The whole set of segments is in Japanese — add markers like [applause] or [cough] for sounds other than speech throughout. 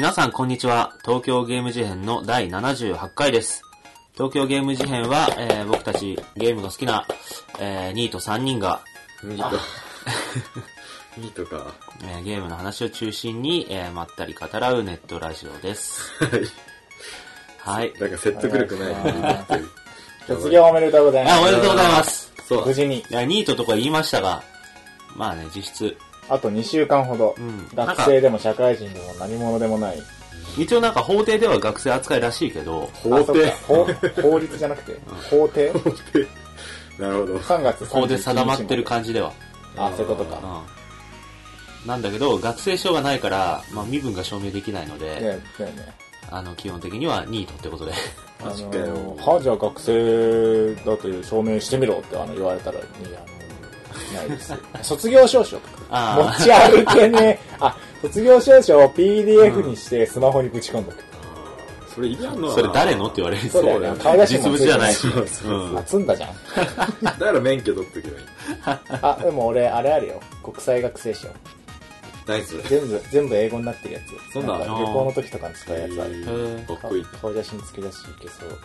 皆さんこんにちは。東京ゲーム事変の第78回です。東京ゲーム事変は、えー僕たちゲームが好きな、えー、ニート3人が、ミート。ミ [laughs] ートか。えーゲームの話を中心に、えーまったり語らうネットラジオです。はい。はい。なんか説得力ない。卒業おめでとうございます。あ、おめでとうございます。そう無。事に、いや、ニートとか言いましたが、まあね、実質。あと2週間ほど、うん学生でも社会人でも何者でもない。一応なんか法廷では学生扱いらしいけど、法廷？法法律じゃなくて、法廷？なるほど。?3 月31日法で定まってる感じでは。あ、そういうことか。うん。なんだけど、学生証がないから、まあ身分が証明できないのいや、で、ね。あの、基本的にはニートってことで。あの、は、じゃあ学生だという証明してみろってあの言われたら、いや、ないです。卒業証書とか。あ持ち歩けねえ。あ、卒業証書を PDF にしてスマホにぶち込んどく。それいらんのそれ誰のって言われるそうだよねそうだよ顔写真実物じゃないし。あ、積んだじゃん。だから免許取っとけばいい。[laughs] あ、でも俺、あれあるよ。国際学生証。何それ。全部、全部英語になってるやつ。そんな旅行の時とかに使うやつある。かっこいい。顔写真付き出しいけそう。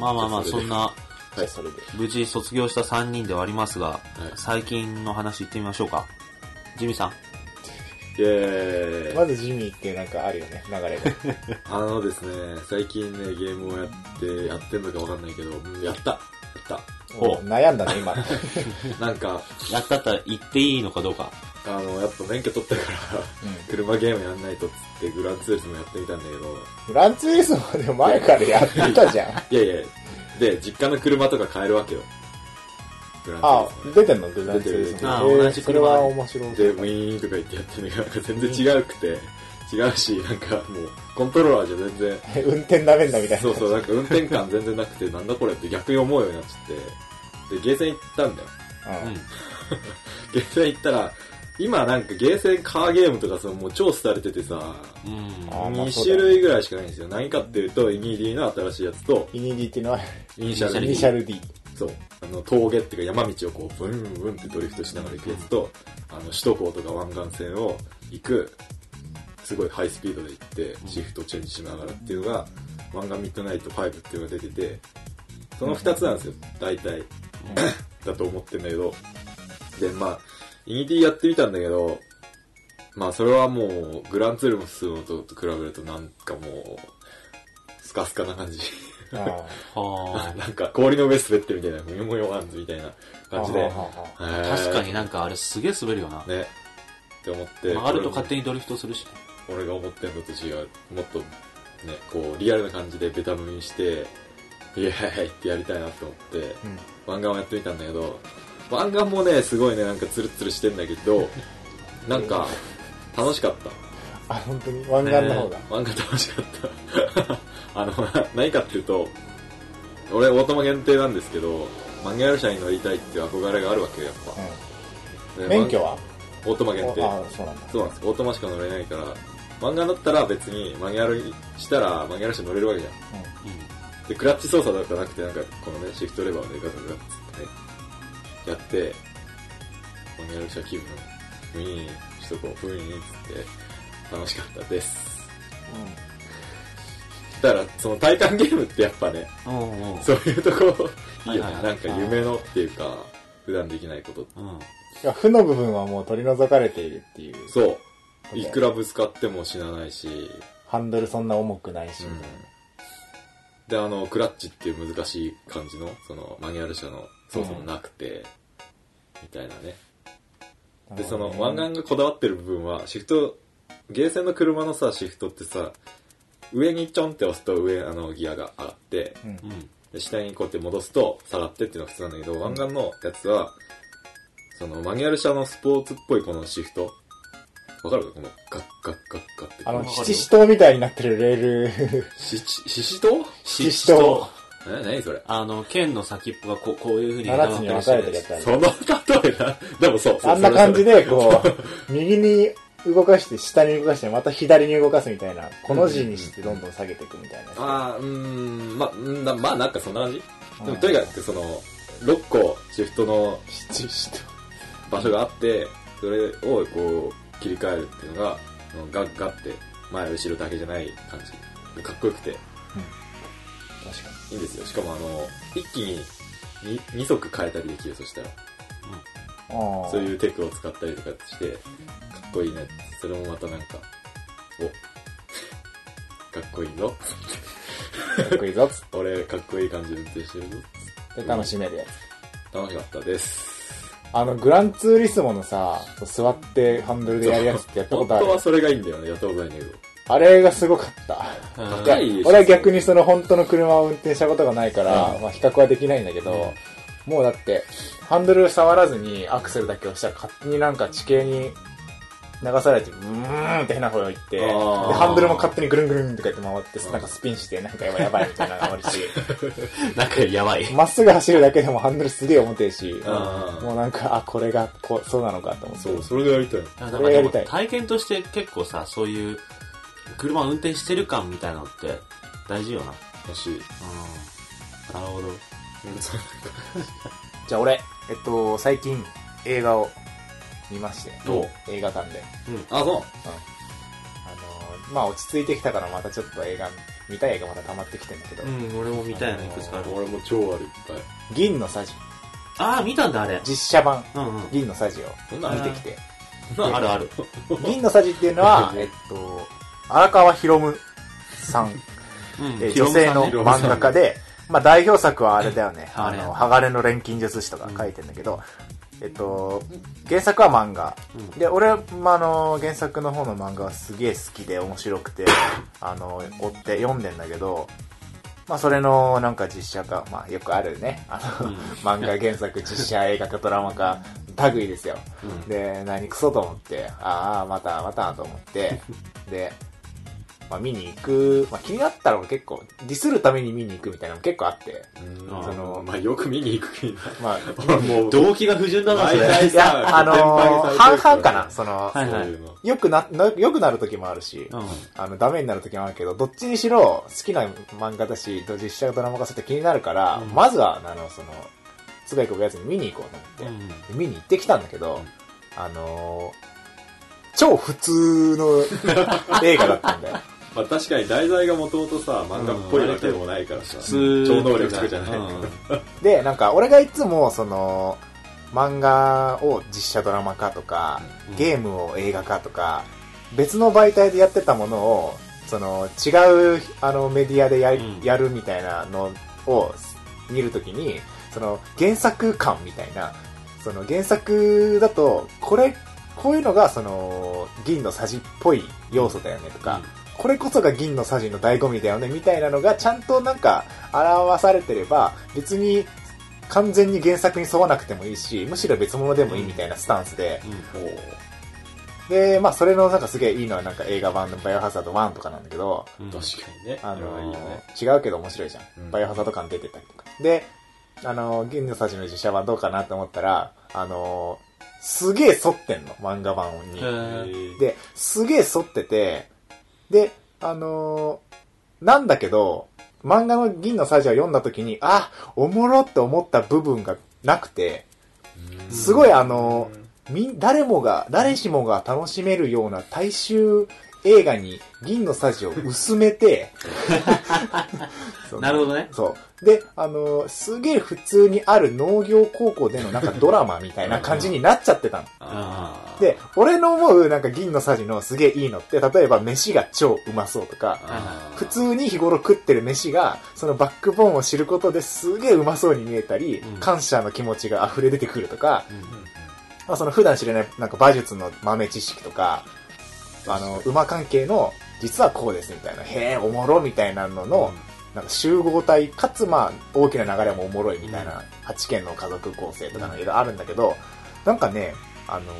まあまあまあ、そんな、じゃあそれで。無事卒業した3人ではありますが、い最近の話行ってみましょうか。ジミーさん。イェーイ。まずジミーってなんかあるよね、流れが。[laughs] あのですね、最近ね、ゲームをやって、やってんのかわかんないけど、うんやった。やった。お悩んだね、今。[laughs] なんか、やったったら言っていいのかどうか。あの、やっぱ免許取ったから、車ゲームやんないとっつって、グランツーリスもやってみたんだけど、グランツーリスモでも前からやってたじゃん。[laughs] いやいや、で、実家の車とか買えるわけよ。グランツあーリスもね、出てんの？グランツーリスモ。出てるえーあ同じ車それは面白い。で、ウィーンとか言ってやってるのが、なんか全然違うくて、違うし、なんかもう、コントローラーじゃ全然、[laughs] 運転ダメんだみたいな。そうそう、なんか運転感全然なくて、なんだこれって逆に思うようになっちゃって、で、ゲーセン行ったんだよ。うんうん。[laughs] ゲーセン行ったら、今なんかゲーセンカーゲームとかさ、もう超廃れててさ、うん。あーまあ2そうだよね種類ぐらいしかないんですよ。何かっていうと、イニディの新しいやつと、イニディっていうのは、イニシャルイ D ニシャル D。そう。あの、峠っていうか山道をこう、ブンブンってドリフトしながら行くやつと、あの、首都高とか湾岸線を行く、すごいハイスピードで行って、シフトチェンジしながらっていうのが、湾岸ミッドナイト5っていうのが出てて、その2つなんですよ、大体。だと思ってんだけど。で、まあ、イニ D やってみたんだけど、まあ、それはもう、グランツーリスモと比べるとなんかもう、スカスカな感じ。あは [laughs] なんか氷の上滑ってるみたいな、もよもよワンズみたいな感じで。確かになんかあれすげえ滑るよな。ね。って思って。曲がると勝手にドリフトするし俺が思ってんのと違う。もっと、ね、こう、リアルな感じでベタ踏みして、イエーイってやりたいなと思って、うん湾岸をやってみたんだけど、湾岸もね、すごいね、なんかツルツルしてんだけど、なんか、楽しかった。あ、本当に？湾岸の方が？漫画楽しかった。[laughs] あの、何かっていうと、俺、オートマ限定なんですけど、マニュアル車に乗りたいっていう憧れがあるわけよ、やっぱ。うん。で免許は？オートマ限定。あ、そうなんです。オートマしか乗れないから、漫画だったら別にマニュアルにしたらマニュアル車乗れるわけじゃん。で、クラッチ操作とかなくて、なんか、このね、シフトレバーでガガガッつってね、やって、マニュアル車気分、ウィーンしとこう、ウィーンつって、楽しかったです。だから、その体感ゲームってやっぱね、うんうん。そういうとこ、いいよね。はいはいなんか夢のっていうか、普段できないこと。うん。いや、負の部分はもう取り除かれているっていう。そう。いくらぶつかっても死なないし、ハンドルそんな重くないし、うんみたいで、あの、クラッチっていう難しい感じの、その、マニュアル車の操作もなくて、みたいなね。な。で、その、湾岸がこだわってる部分は、シフト、ゲーセンの車のさ、シフトってさ、上にちょんって押すと上、あの、ギアが上がって、うんうん。で、下にこうやって戻すと下がってっていうのが普通なんだけど、湾岸のやつは、その、マニュアル車のスポーツっぽいこのシフト。わかる？この、ガッガッガッガッって。あの、七支刀みたいになってるレール、し、し、ししと七支刀。え、何それ？あの、剣の先っぽがこうこういう風に7つに分かれてるやつあるその例えな。でもそう。そうあんな感じ。で、こう、右に動かして、下に動かして、また左に動かすみたいな、この字にしてどんどん下げていくみたいな。あーうーん、ま、んなまあなんかそんな感じ？うんでもとにかくその、6個シフトの七支刀。場所があって、それをこう切り替えるっていうのが、ガッガッて前後ろだけじゃない感じ。かっこよくて、確かいいんですよ。しかもあの、一気にに2足変えたりできる、そしたら。に。ああ。そういうテクを使ったりとかして、かっこいいね。それもまたなんか、お、[laughs] かっこいいぞ。かっこいいぞ [laughs] 俺、かっこいい感じで運転してるぞ。て楽しめるやつ。楽しかったです。あの、グランツーリスモのさ、座ってハンドルでやるやつってやったことある本当はそれがいいんだよね。やったことないんだけど。あれがすごかった。うん高いでしょ俺は逆にその本当の車を運転したことがないから、うんまあ比較はできないんだけど、もうだって、ハンドル触らずにアクセルだけ押したら勝手になんか地形に流されて、ブーンって変な方に行って、で、ハンドルも勝手にぐるんぐるんとかやって回って、なんかスピンして、なんかやばいやばいみたいなのがあるし、[laughs] なんかやばい。まっすぐ走るだけでもハンドルすげえ重てえし、もうなんか、あ、これがこうそうなのかと思って。そう、それでやりたい。それやりたい体験として結構さ、そういう、車運転してる感みたいなのって大事よな。欲しい。うん。なるほど。[laughs] じゃあ俺、えっと、最近映画を見まして、お映画館で。あ、そう。あのーまあ落ち着いてきたからまたちょっと映画、見たい映画また溜まってきてんだけど、うん、俺も見たいのいくつかある。俺も超あるいっぱい。銀のサジ、ああ、見たんだ、あれ。実写版うんうん。銀のサジをそんなん見てきて、あるある。銀のサジっていうのは、[laughs] えっと、荒川博夢さん、うん。えー女性の漫画家で、まあ代表作はあれだよね、あの、鋼の錬金術師とか書いてんだけど、えっと、原作は漫画。うん。で、俺、まあ、あの、原作の方の漫画はすげえ好きで面白くて、[laughs] あの、追って読んでんだけど、まあ、それのなんか実写化、まあ、よくあるね、あの、うん。漫画原作、実写映画化、ドラマ化、類ですよ。うん。で、何クソと思って、ああ、また、またと思って、[laughs] で、まあ見に行く、まあ気になったら結構、ディスるために見に行くみたいなのも結構あって、うんそのまあよく見に行く気になる。まあ、俺もう、[laughs] 動機が不純だな、それ。いや、あのー半々かな、その、はいそういうの。よくな、なよくなる時もあるし、うん。あの、ダメになる時もあるけど、どっちにしろ好きな漫画だし、実写ドラマ化すると気になるから、うんまずは、あの、その、つばいこくやつに見に行こうと思って、で見に行ってきたんだけど、あのー超普通の映画だったんだよ。[laughs] まあ確かに題材がもともとさ、漫画っぽいわけでもないからさ、普通。超能力とかじゃない。うん。[laughs] で、なんか、俺がいつも、その、漫画を実写ドラマ化とか、うん。ゲームを映画化とか、別の媒体でやってたものを、その、違う、あの、メディアでや,、うん。やるみたいなのを見るときに、その、原作感みたいな、その、原作だと、これ、こういうのが、その、銀のさじっぽい要素だよねとか、これこそが銀のさじの醍醐味だよねみたいなのがちゃんとなんか表されてれば別に完全に原作に沿わなくてもいいしむしろ別物でもいいみたいなスタンスで、うん。でまあそれのなんかすげえいいのはなんか映画版のバイオハザード1とかなんだけど、うん。確かにね。あのね。違うけど面白いじゃん、うん。バイオハザード感出てたりとか。であの銀のさじの実写版どうかなと思ったらあのすげえ沿ってんの漫画版に、で、すげえ沿ってて、で、あのーなんだけど、漫画の銀のサジを読んだ時に、あ、おもろって思った部分がなくて、すごいあのーみ、誰もが、誰しもが楽しめるような大衆映画に銀のサジを薄めて、[laughs] なるほどね。そう。で、あのーすげえ普通にある農業高校でのなんかドラマみたいな感じになっちゃってたの。で、俺の思うなんか銀のさじのすげえいいのって、例えば飯が超うまそうとか、普通に日頃食ってる飯が、そのバックボーンを知ることですげえうまそうに見えたり、うん感謝の気持ちが溢れ出てくるとか、うんまあ、その普段知れないなんか馬術の豆知識とか、あの、馬関係の、実はこうですみたいな、へえ、おもろみたいなのの、なんか集合体、かつまあ、大きな流れもおもろいみたいな、8件の家族構成とかのいろいろあるんだけど、なんかね、あの、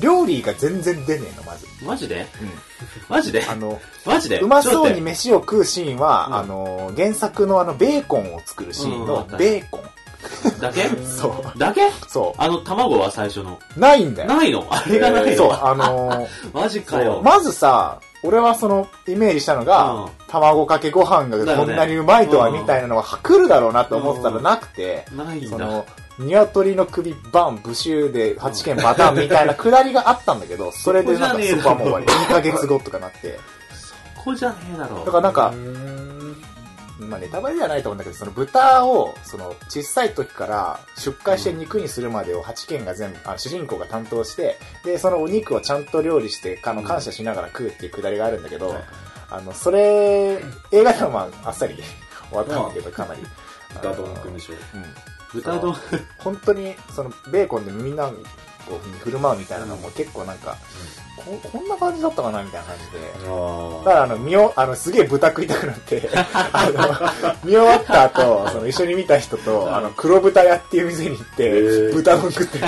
料理が全然出ねえの、まず。マジで？うん。マジで？あの、マジで？うまそうに飯を食うシーンは、うん。あの、原作のあの、ベーコンを作るシーンのベーコン。だけ？そう。だけ？そあの、卵は最初の。う。ないんだよ。ないの？あれがないの？そう、あのマジかよ。まずさ、俺はその、イメージしたのが、うん卵かけご飯がこんなにうまいとは、うんみたいなのが来るだろうなと思ってたらうんなくて、ないんだ。その、鶏の首バン、ブシューで8件パターンみたいなくだりがあったんだけど、それでなんかそこじゃねえそこはもう終わり。2ヶ月後とかなって。そこじゃねえだろ。だからなんかう、んまあネタバレではないと思うんだけど、その豚を、その小さい時から出荷して肉にするまでを8件が全部、あ主人公が担当して、で、そのお肉をちゃんと料理して、あの、感謝しながら食うっていうくだりがあるんだけど、はい。あの、それ、映画ではまあ、あっさり [laughs] 終わったんだけど、かなり。豚丼くんでしょ。う。ん。豚丼、本当に、その、ベーコンでみんなを振る舞うみたいなのも結構なんか、ここんな感じだったかなみたいな感じで。あだからあの、見お、あの、すげえ豚食いたくなって、[laughs] あの、見終わった後、その一緒に見た人と、あの、黒豚屋っていう店に行って、豚丼食って。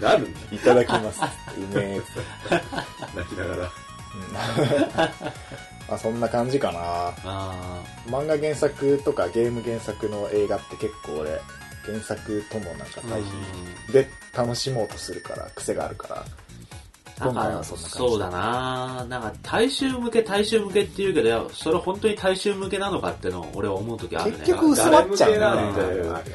なるんだ。いただきます。[laughs] うめえ。泣きながら。うんま [laughs] あそんな感じかな。あ漫画原作とかゲーム原作の映画って結構俺、原作ともなんかー対比で楽しもうとするから、癖があるから。今回はそんな感じ。そうだな。なんか大衆向け大衆向けって言うけどそれ本当に大衆向けなのかってのを俺は思う時あるね。結局薄まっちゃうね。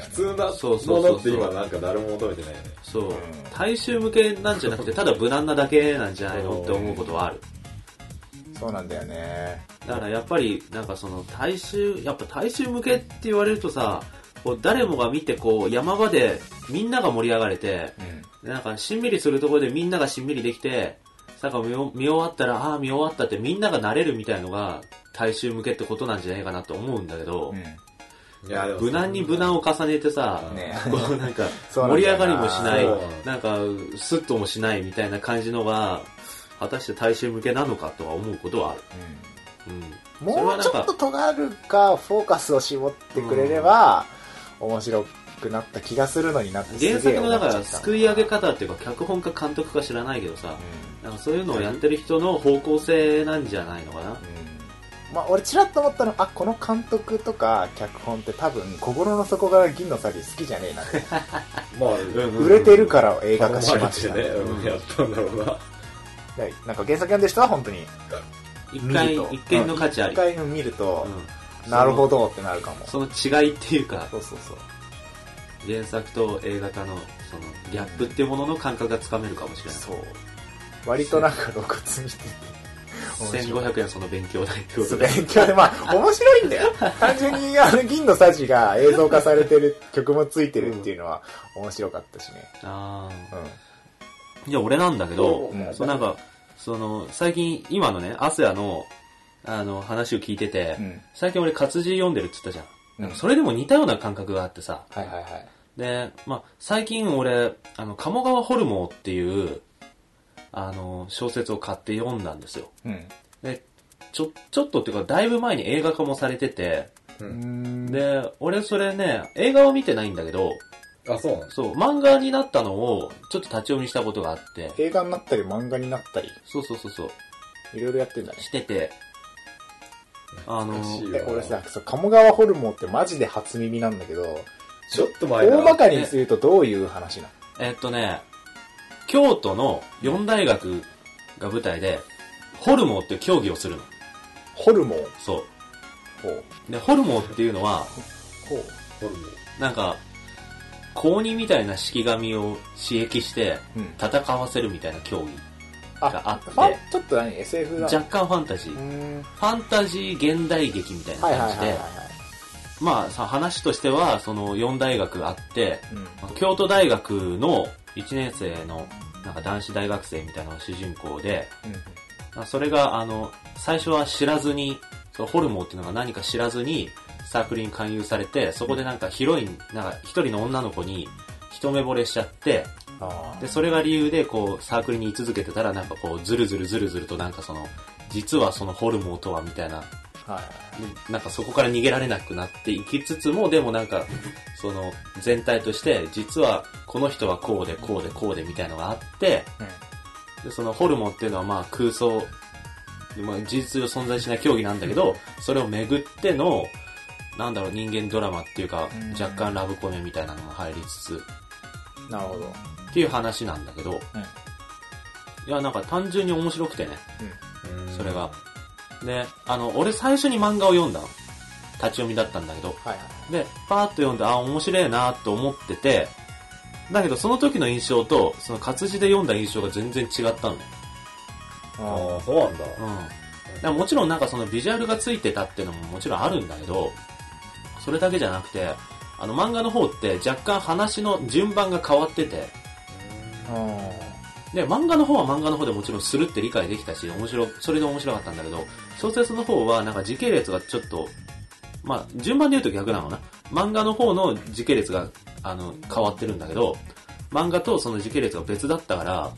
普通うそうって今なんか誰も求めてないよね。そう、ん大衆向けなんじゃなくてただ無難なだけなんじゃないのって思うことはある。そうなんだよね。だからやっぱりなんかその大衆やっぱ大衆向けって言われるとさこう誰もが見てこう山場でみんなが盛り上がれてうん。なんかしんみりするところでみんながしんみりできてなんか見終わったらああ見終わったってみんなが慣れるみたいのが大衆向けってことなんじゃないかなと思うんだけど、いや、でも無難に無難を重ねてさ、ね。こうなんか [laughs] 盛り上がりもしないなんかスッともしないみたいな感じのが、果たして大衆向けなのかとは思うことはある。うん。それもはなんかうちょっと尖るか、フォーカスを絞ってくれれば、面白くなった気がするのになって原作のだからすすくい上げ方っていうか脚本か監督か知らないけどさ、なんかそういうのをやってる人の方向性なんじゃないのかな。まあ、俺ちらっと思ったのあこの監督とか脚本って多分心の底から銀のサビ好きじゃねえなって。[laughs] まあ、売れてるから映画化しましたね、うんやったんだろうな。で [laughs] なんか原作読んでる人は本当に一回、一見の価値あり。一回見ると、うんなるほどってなるかもその違いっていうか、そうそうそう原作と映画化のそのギャップっていうものの感覚がつかめるかもしれない。そう割となんか露骨にしてて面白い1500円その勉強代ってことで。勉強で、まあ、[laughs] 面白いんだよ。単純に、あの、銀のサジが映像化されてる、曲もついてるっていうのは面白かったしね。あうあ。じゃあ俺なんだけど、うんそうなんか、その、最近、今のね、アスヤの、あの、話を聞いてて、ん。うん。最近俺活字読んでるって言ったじゃん。うんそれでも似たような感覚があってさ。はいはいはい。で、まあ、最近俺、あの、鴨川ホルモーっていう、あの、小説を買って読んだんですよ。うん。で、ちょ、ちょっとっていうか、だいぶ前に映画化もされてて、う。うんん。で、俺それね、映画は見てないんだけど、あ、そうそう、漫画になったのを、ちょっと立ち読みしたことがあって、映画になったり漫画になったり、そうそうそうそう、いろいろやってんだね。してて、あのえ、俺さ、そう、鴨川ホルモンってマジで初耳なんだけど、ちょっと前だ大まかにするとどういう話なの？えっとね、京都の四大学が舞台で、ホルモーって競技をするの。ホルモン？そほう。う。で、ホルモーっていうのは、ほう。ホルモンなんか、公認みたいな式紙を刺激して、うん。戦わせるみたいな競技があってちょっと何 ?SF だ。若干ファンタジー。うーん。ファンタジー現代劇みたいな感じでまあさ、話としては、その四大学あって、うん。京都大学の1年生のなんか男子大学生みたいな主人公で、まあそれがあの、最初は知らずに、そのホルモンっていうのが何か知らずにサークルに勧誘されて、そこでなんかヒロイン、なんか一人の女の子に一目惚れしちゃって、あで、それが理由でこうサークルに居続けてたらなんかこうずるずるずるずるとなんかその、実はそのホルモンとはみたいなあ。はい。でなんかそこから逃げられなくなっていきつつも、でもなんか、その全体として、実はこの人はこうでこうでこうでみたいのがあって、でそのホルモンっていうのはまあ空想、まあ、事実上存在しない競技なんだけど、それをめぐっての、なんだろう、人間ドラマっていうかうん、若干ラブコメみたいなのが入りつつ、うん。なるほど。っていう話なんだけど、いや、なんか単純に面白くてね。それが。で、あの、俺最初に漫画を読んだの。立ち読みだったんだけど。はいはい。で、パーッと読んで、あ、面白いなと思ってて、だけどその時の印象と、その活字で読んだ印象が全然違ったのね。ああ、そうなんだ。うん。だもちろんなんかそのビジュアルがついてたっていうのももちろんあるんだけど、それだけじゃなくて、あの漫画の方って若干話の順番が変わってて、で、漫画の方は漫画の方でもちろんするって理解できたし、面白、それで面白かったんだけど、小説の方はなんか時系列がちょっと、まあ、順番で言うと逆なのかな。漫画の方の時系列が、あの、変わってるんだけど、漫画とその時系列が別だったから、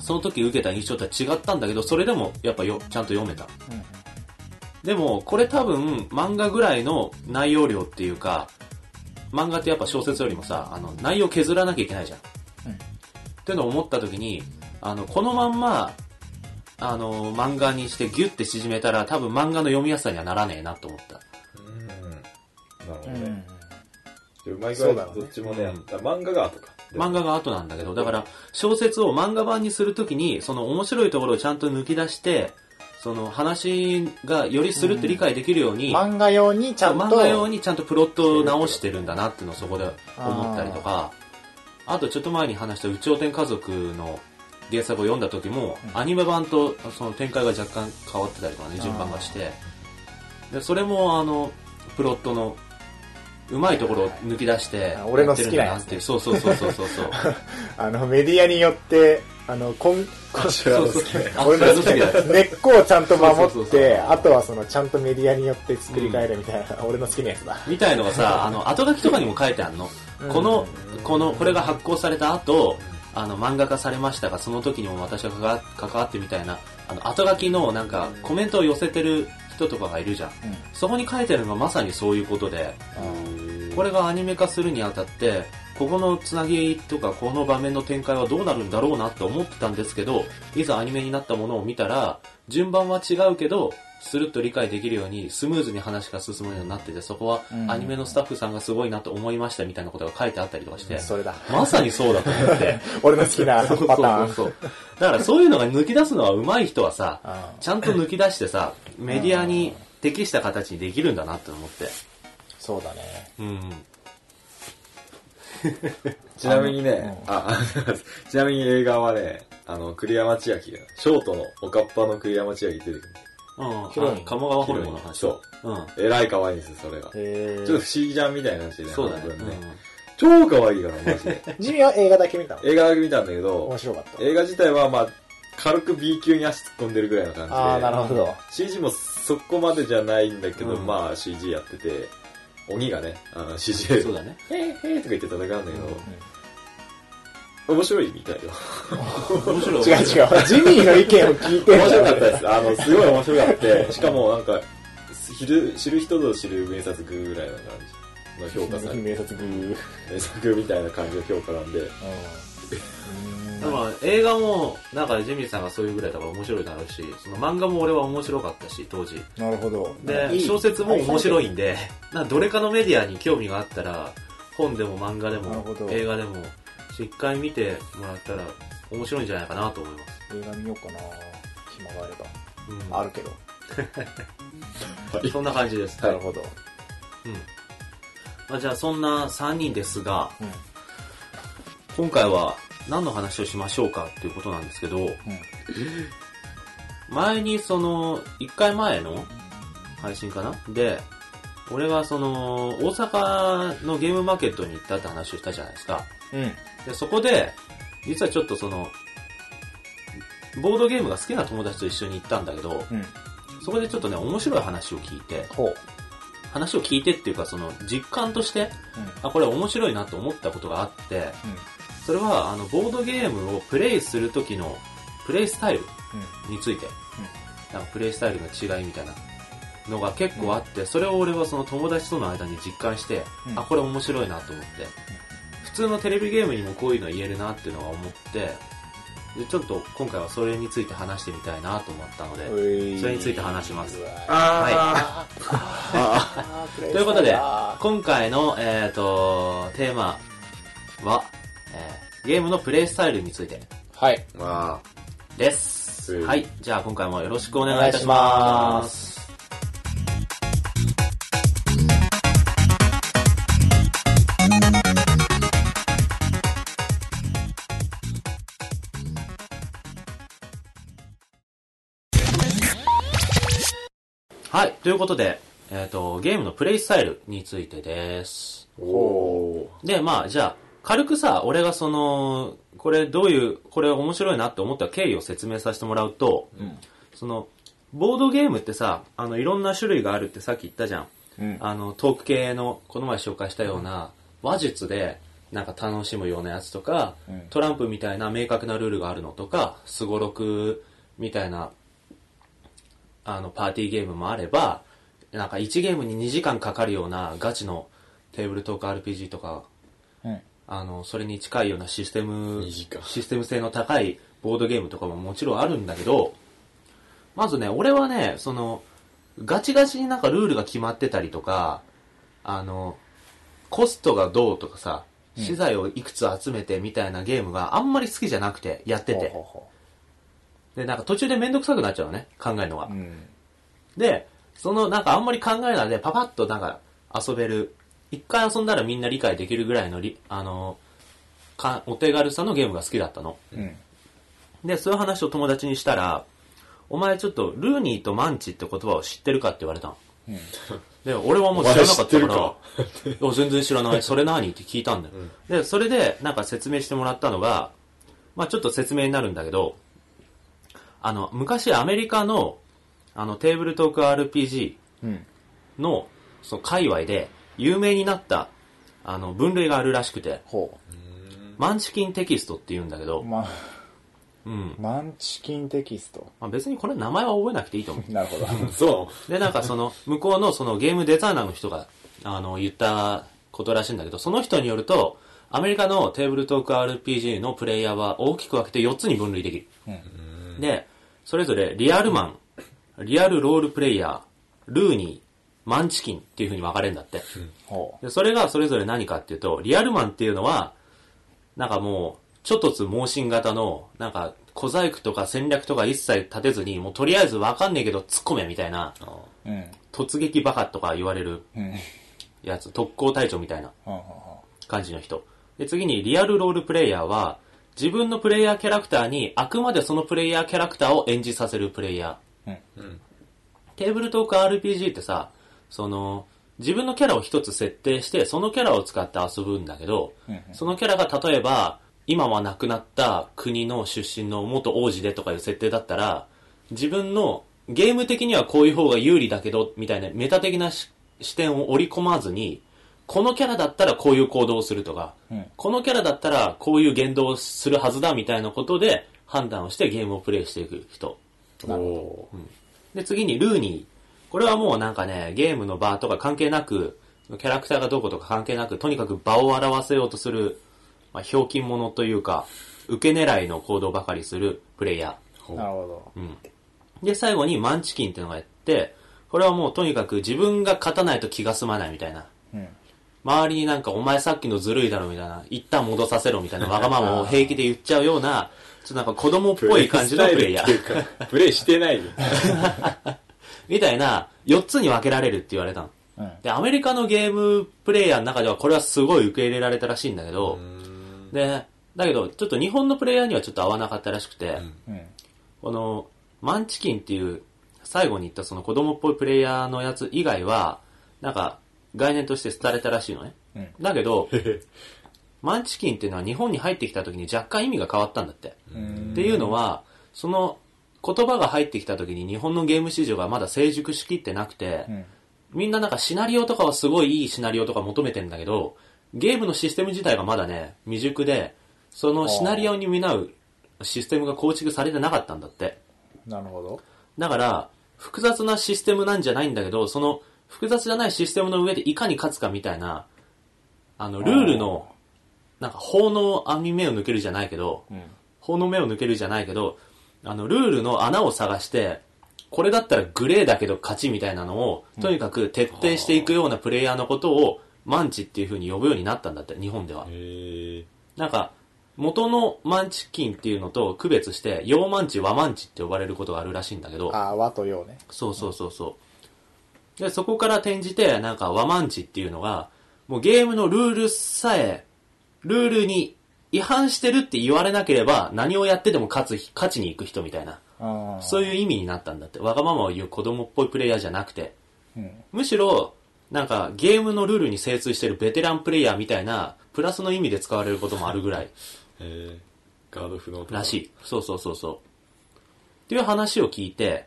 その時受けた印象とは違ったんだけど、それでもやっぱよ、ちゃんと読めた。でも、これ多分、漫画ぐらいの内容量っていうか、漫画ってやっぱ小説よりもさ、あの、内容削らなきゃいけないじゃんっていうのを思った時に、あの、このまんま、あの、漫画にしてギュッて縮めたら、多分漫画の読みやすさにはならねえなと思った。うん。なるほどうんね。うまいどっちもね、あ漫画が後か。漫画が後なんだけど、だから、小説を漫画版にするときに、その面白いところをちゃんと抜き出して、その話がよりするって理解できるように、漫画用にちゃんと。漫画用にちゃんとプロットを直してるんだなっていうのをそこで思ったりとか、あとちょっと前に話した「宇頂天家族」の原作を読んだ時も、うん。アニメ版とその展開が若干変わってたりとかね、順番がして、でそれもあの、プロットのうまいところを抜き出してあ、俺の好きなやつやってるんだなっていう。そうそうそうそうそうそう。[laughs] あの、メディアによって、あの、こん、こちらの好きなあ俺の好きな根っこをちゃんと守って、あとはその、ちゃんとメディアによって作り変えるみたいな、俺の好きなやつだ。みたいのがさ、あの、後書きとかにも書いてあるの。この、この、これが発行された後、あの、漫画化されましたが、その時にも私が関わってみたいな、あの、後書きのなんか、コメントを寄せてる人とかがいるじゃん。うん。そこに書いてあるのがまさにそういうことで、これがアニメ化するにあたって、ここのつなぎとかこの場面の展開はどうなるんだろうなって思ってたんですけど、いざアニメになったものを見たら、順番は違うけど、スルッと理解できるようにスムーズに話が進むようになってて、そこはうんアニメのスタッフさんがすごいなと思いましたみたいなことが書いてあったりとかして、それだ。まさにそうだと思って。[laughs] 俺の好きなパタそうーン。そうそう。だからそういうのが抜き出すのは上手い人はさ、あちゃんと抜き出してさ、メディアに適した形にできるんだなって思って。そうだね。うん。[laughs] ちなみにね、あ、あ [laughs] ちなみに映画はね、あの、栗山千明が、ショートのおかっぱの栗山千明出てくる。うん。ヒロインあ鴨川ホルモンの話。そう。うん。えらい可愛いんですよ、それが。ちへょっと不思議じゃんみたいな話でね。そうだね。超可愛いから、マジで。[laughs] ジミーは映画だけ見たの？映画だけ見たんだけど面、白かった。映画自体はまあ、軽く B 級に足突っ込んでるぐらいの感じで。ああ、なるほど。CG もそこまでじゃないんだけど、うんまあ CG やってて、鬼がね、あので、そうだね。へーへーとか言って戦うんだけど、面白いみたいよ。面白い。[laughs] 違う違う。ジミーの意見を聞いてん面だ白かったです。あの、すごい面白かった。しかもなんか、知る、知る人ぞ知る名作ぐらいな感じの評価さ名察グー。名作みたいな感じの評価なんで、うん [laughs] でも映画も、なんかジミーさんがそういうぐらいだから面白いだろうし、その漫画も俺は面白かったし、当時。なるほど。で、いい小説も面白いんで、なんかどれかのメディアに興味があったら、本でも漫画でも映画でも、一回見てもらったら面白いんじゃないかなと思います。映画見ようかな暇があれば。うんあるけど。[laughs] そんな感じです。[laughs] なるほど。うん。まあ、じゃあそんな3人ですが、うん。今回は何の話をしましょうかっていうことなんですけど、前にその、1回前の配信かな？で、俺がその、大阪のゲームマーケットに行ったって話をしたじゃないですか。うん。で、そこで、実はちょっとその、ボードゲームが好きな友達と一緒に行ったんだけど、うん。そこでちょっとね、面白い話を聞いて、ほう。話を聞いてっていうか、その、実感として、あ、これ面白いなと思ったことがあって、それは、あの、ボードゲームをプレイする時の、プレイスタイルについて、なんかプレイスタイルの違いみたいなのが結構あって、それを俺はその友達との間に実感して、うん。あ、これ面白いなと思って、普通のテレビゲームにもこういうの言えるなっていうのは思って、で、ちょっと今回はそれについて話してみたいなと思ったので、うん。それについて話します。ああー。[laughs] ということであ今回の、えー、とテーマは、えーゲームのプレイスタイルについてーはい。ーまです。ます。はい。じゃあ今回もよろしくお願いいたします。はい。ということで、えっ、と、ゲームのプレイスタイルについてです。おー。で、まあ、じゃあ、軽くさ、俺がその、これどういう、これ面白いなって思った経緯を説明させてもらうと、その、ボードゲームってさ、あの、いろんな種類があるってさっき言ったじゃん。うん。あの、トーク系の、この前紹介したような、話術で、なんか楽しむようなやつとか、うん。トランプみたいな明確なルールがあるのとか、スゴロクみたいな、あの、パーティーゲームもあれば、なんか1ゲームに2時間かかるようなガチのテーブルトーク RPG とか、うんあの、それに近いようなシステム2時間、システム性の高いボードゲームとかももちろんあるんだけど、まずね、俺はね、その、ガチガチになんかルールが決まってたりとか、あの、コストがどうとかさ、資材をいくつ集めてみたいなゲームがあんまり好きじゃなくて、やってて。で、なんか途中でめんどくさくなっちゃうのね、考えるのが。うん。で、そのなんかあんまり考えないでパパッとなんか遊べる、一回遊んだらみんな理解できるぐらいのり、あの、かお手軽さのゲームが好きだったの。うん。で、そういう話を友達にしたら、お前ちょっとルーニーとマンチって言葉を知ってるかって言われたの。うん。で、俺はもう知らなかったから、おいや全然知らない。[laughs] それ何？って聞いたんだよ。で、それでなんか説明してもらったのが、まあちょっと説明になるんだけど、あの、昔アメリカの、あの、テーブルトーク RPG うん。の、その界隈で有名になった、あの、分類があるらしくて、ほマンチキンテキストって言うんだけう。ど、ま、うん。マンチキンテキスト。まあ、別にこれ名前は覚えなくていいと思う。[laughs] なるほど。[laughs] そう。で、なんかその、向こうのそのゲームデザイナーの人が、あの、言ったことらしいんだけど、その人によると、アメリカのテーブルトーク RPG のプレイヤーは大きく分けて4つに分類できる。うん。で、それぞれリアルマン、リアルロールプレイヤー、ルーニー、マンチキンっていう風に分かれるんだって。ほで、それがそれぞれ何かっていうと、リアルマンっていうのは、なんかもう、ちょっとつ盲信型の、なんか、小細工とか戦略とか一切立てずに、もうとりあえずわかんねえけど突っ込めみたいな、う。うん。突撃バカとか言われるうん。やつ、特攻隊長みたいな感じの人。で、次にリアルロールプレイヤーは、自分のプレイヤーキャラクターにあくまでそのプレイヤーキャラクターを演じさせるプレイヤー。うん。テーブルトーク RPG ってさ、その、自分のキャラを一つ設定して、そのキャラを使って遊ぶんだけど、うんそのキャラが例えば、今は亡くなった国の出身の元王子でとかいう設定だったら、自分のゲーム的にはこういう方が有利だけど、みたいなメタ的なし視点を織り込まずに、このキャラだったらこういう行動をするとか、うんこのキャラだったらこういう言動をするはずだみたいなことで判断をしてゲームをプレイしていく人。おー。で、次にルーニー。これはもうなんかね、ゲームの場とか関係なく、キャラクターがどことか関係なく、とにかく場を表せようとする、まあ、ひょうきん者というか、受け狙いの行動ばかりするプレイヤほうなるほー。うん。で、最後にマンチキンっていうのがやって、これはもうとにかく自分が勝たないと気が済まないみたいな。ど。うん。周りになんかお前さっきのずるいだろみたいな、一旦戻させろみたいなわがままを平気で言っちゃうような、ちょっとなんか子供っぽい感じのプレイヤー。プレイしてないよ。[laughs] みたいな、4つに分けられるって言われたの。うん。で、アメリカのゲームプレイヤーの中ではこれはすごい受け入れられたらしいんだけど、で、だけど、ちょっと日本のプレイヤーにはちょっと合わなかったらしくて、うん。この、マンチキンっていう、最後に言ったその子供っぽいプレイヤーのやつ以外は、なんか、概念として廃れたらしいのね。うん。だけど、[laughs] マンチキンっていうのは日本に入ってきた時に若干意味が変わったんだって。うんっていうのは、その言葉が入ってきた時に日本のゲーム市場がまだ成熟しきってなくて、うん。みんななんかシナリオとかはすごいいいシナリオとか求めてんだけど、ゲームのシステム自体がまだね、未熟で、そのシナリオに見合うシステムが構築されてなかったんだって。なるほど。だから、複雑なシステムなんじゃないんだけど、その複雑じゃないシステムの上でいかに勝つかみたいな、あの、ルールの、なんか法の網目を抜けるじゃないけど、うん。法の目を抜けるじゃないけど、あの、ルールの穴を探して、これだったらグレーだけど勝ちみたいなのを、とにかく徹底していくようなプレイヤーのことを、マンチっていう風に呼ぶようになったんだって、日本では。なんか、元のマンチキンっていうのと区別して、洋マンチ、和マンチって呼ばれることがあるらしいんだけど、ああ、和と洋ね。そうそうそうそう。で、そこから転じて、なんか和マンチっていうのが、もうゲームのルールさえ、ルールに違反してるって言われなければ、何をやってでも勝つ、勝ちに行く人みたいな、あそういう意味になったんだって。わがままを言う子供っぽいプレイヤーじゃなくて、うん。むしろ、なんかゲームのルールに精通してるベテランプレイヤーみたいな、プラスの意味で使われることもあるぐらい [laughs] えー、ガード不能らしい。そうそうそうそう。っていう話を聞いて、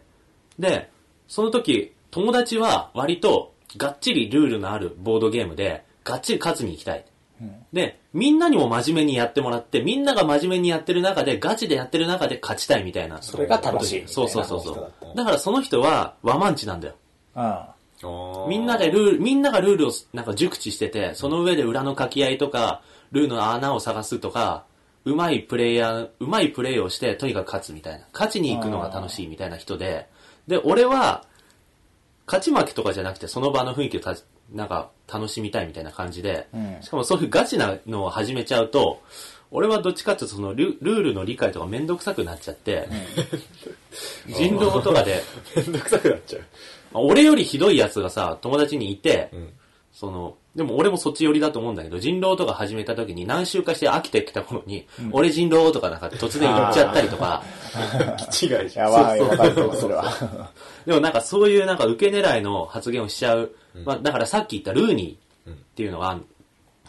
で、その時、友達は割とがっちりルールのあるボードゲームで、がっちり勝つに行きたい。で、みんなにも真面目にやってもらって、みんなが真面目にやってる中で、ガチでやってる中で勝ちたいみたいな。それが楽しいそうそうそうそう。だからその人は和マンチなんだよ。ああーみんなでルール、みんながルールをなんか熟知してて、その上で裏の掛け合いとか、ルールの穴を探すとか、うまいプレイヤー、うまいプレイをして、とにかく勝つみたいな。勝ちに行くのが楽しいみたいな人で、で、俺は、勝ち負けとかじゃなくて、その場の雰囲気をたなんか楽しみたいみたいな感じで、うんしかもそういうガチなのを始めちゃうと、俺はどっちかっていうとそのルルールの理解とかめんどくさくなっちゃって、[laughs] 人狼とかで、[laughs] めんどくさくなっちゃう。まあ俺よりひどいやつがさ、友達にいて、うん。その、でも俺もそっち寄りだと思うんだけど、人狼とか始めた時に何週かして飽きてきた頃に、俺人狼とかなんか突然言っちゃったりとか、[laughs] 気違いじゃん。やばい、わかるとするわ。でもなんかそういうなんか受け狙いの発言をしちゃう。まあだからさっき言ったルーニーっていうのが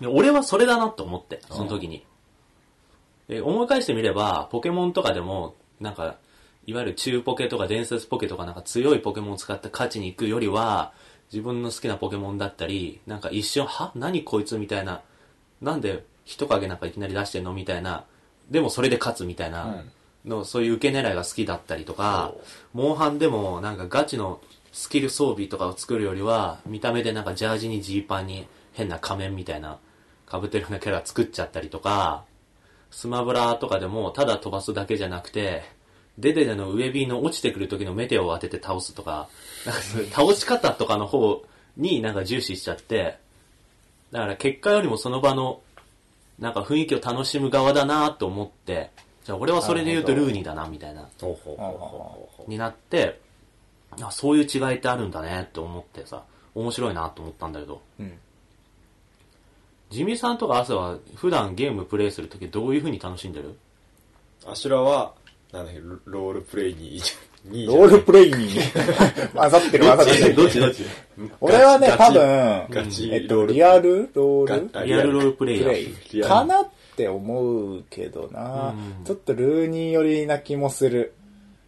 俺はそれだなと思って、その時に。で思い返してみれば、ポケモンとかでも、なんか、いわゆる中ポケとか伝説ポケとかなんか強いポケモンを使って勝ちに行くよりは、自分の好きなポケモンだったり、なんか一瞬、は？何こいつみたいな、なんで人影なんかいきなり出してんのみたいな、でもそれで勝つみたいな。の、そういう受け狙いが好きだったりとか、モンハンでもなんかガチのスキル装備とかを作るよりは、見た目でなんかジャージにジーパンに変な仮面みたいな、被ってるようなキャラ作っちゃったりとか、スマブラとかでもただ飛ばすだけじゃなくて、デデデの上 B の落ちてくる時のメテオを当てて倒すとか、[laughs] なんかそういう倒し方とかの方になんか重視しちゃって、だから結果よりもその場のなんか雰囲気を楽しむ側だなと思って、じゃあ俺はそれで言うとルーニーだなみたいな、ほうほうほうほう。ほうになって、あそういう違いってあるんだねって思ってさ、面白いなと思ったんだけど、うん。ジミさんとか朝は普段ゲームプレイするときどういう風に楽しんでる？アシュラは、なんだっけ、ロロールプレイにいいじゃん。にロールプレイに。[laughs] 混ざってる混ざってる。どっち？どっち？俺はね、多分、えっと、リアルロール？ガリアルロールプレイかなって思うけどな、うん。ちょっとルーニー寄りな気もする。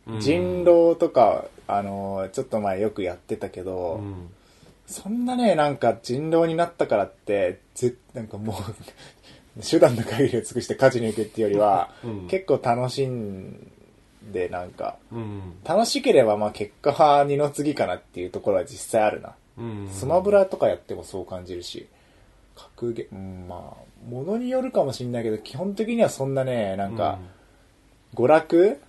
うん。人狼とか、あのーちょっと前よくやってたけど、うん。そんなね、なんか人狼になったからって、ぜなんかもう、手段の限りを尽くして勝ちに行くっていうよりは、うん。結構楽しんで、なんか、うん。楽しければまあ結果は二の次かなっていうところは実際あるな。うん。スマブラとかやってもそう感じるし、格ゲー、うん、まあ、ものによるかもしんないけど、基本的にはそんなね、なんか、娯楽？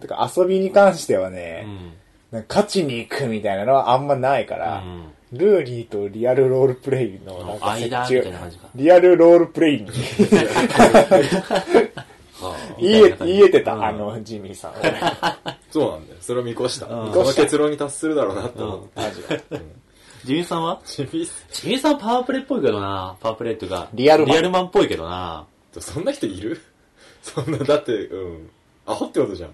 てか遊びに関してはうね、ん。なんか勝ちに行くみたいなのはあんまないから、うんルーリーとリアルロールプレイのなんか間みたいな感じかリアルロールプレイには言え言えてた、うんあの、ジミーさん。[laughs] そうなんだよ。それを見越した。うんその結論に達するだろうなって思って。マジミさんは？チ [laughs] ビジミさんパワープレイっぽいけどな。パワープレイっていうか、リアルマンリアルマンっぽいけどな。そんな人いる？そんな、だって、うん。アホってことじゃん。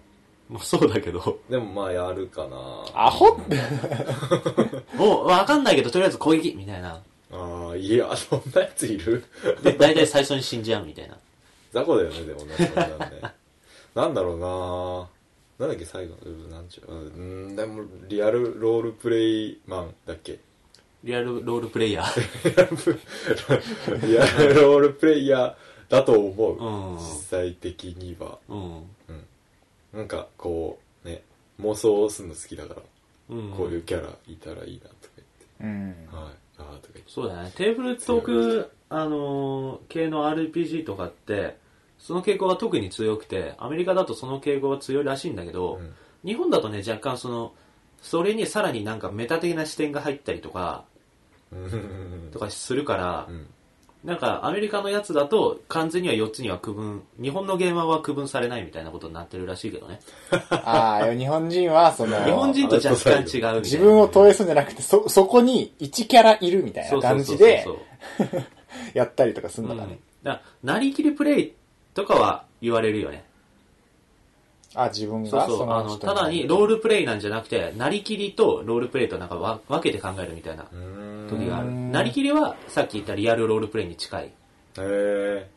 まあそうだけど。でもまあやるかな。アホ？って、もうわかんないけど、とりあえず攻撃みたいな。ああ、いや、そんなやついる？で、大体最初に死んじゃうみたいな。雑魚だよね、でもね、なんね。なんだろうななんだっけ、最後。うんなんちゅう。うん、でも、リアルロールプレイマンだっけ？リアルロールプレイヤー。[laughs] リアルロールプレイヤーだと思う。うん実際的には。うん。なんか、こう、ね、妄想するの好きだから、うん。こういうキャラいたらいいなとか言うん。って。はい。ああ、とか言って。そうだね。テーブルトーク、あのー系の RPG とかって、その傾向が特に強くて、アメリカだとその傾向が強いらしいんだけど、うん日本だとね、若干その、それにさらになんかメタ的な視点が入ったりとか、うんとかするからう、んなんかアメリカのやつだと完全には4つには区分、日本のゲーマーは区分されないみたいなことになってるらしいけどね。[laughs] ああ、日本人は、その、日本人と若干違うみたいな。自分を投影するんじゃなくて、そ、そこに1キャラいるみたいな感じで [laughs] やったりとかするのかね。だから、なりきりプレイとかは言われるよね。あ、自分がそうそう。あの、ただにロールプレイなんじゃなくて、なりきりとロールプレイとなんかわ分けて考えるみたいな。時がある。うんなりきりはさっき言ったリアルロールプレイに近い。へえ。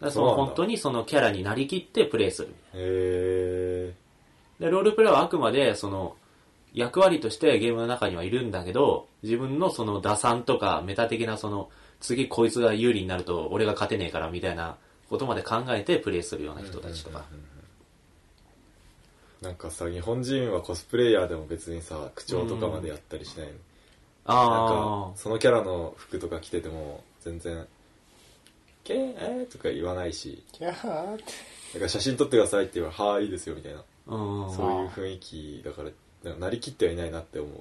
だその本当にそのキャラになりきってプレイする。へえ。で、ロールプレイはあくまでその役割としてゲームの中にはいるんだけど、自分のその打算とかメタ的なその次こいつが有利になると俺が勝てねえからみたいなことまで考えてプレイするような人たちとか。なんかさ、日本人はコスプレイヤーでも別にさ、口調とかまでやったりしないの？なんあか、そのキャラの服とか着てても、全然、けーえーとか言わないし、キャーって。なんか写真撮ってくださいって言えば、はーいいいですよみたいな。そういう雰囲気だから、なりきってはいないなって思う。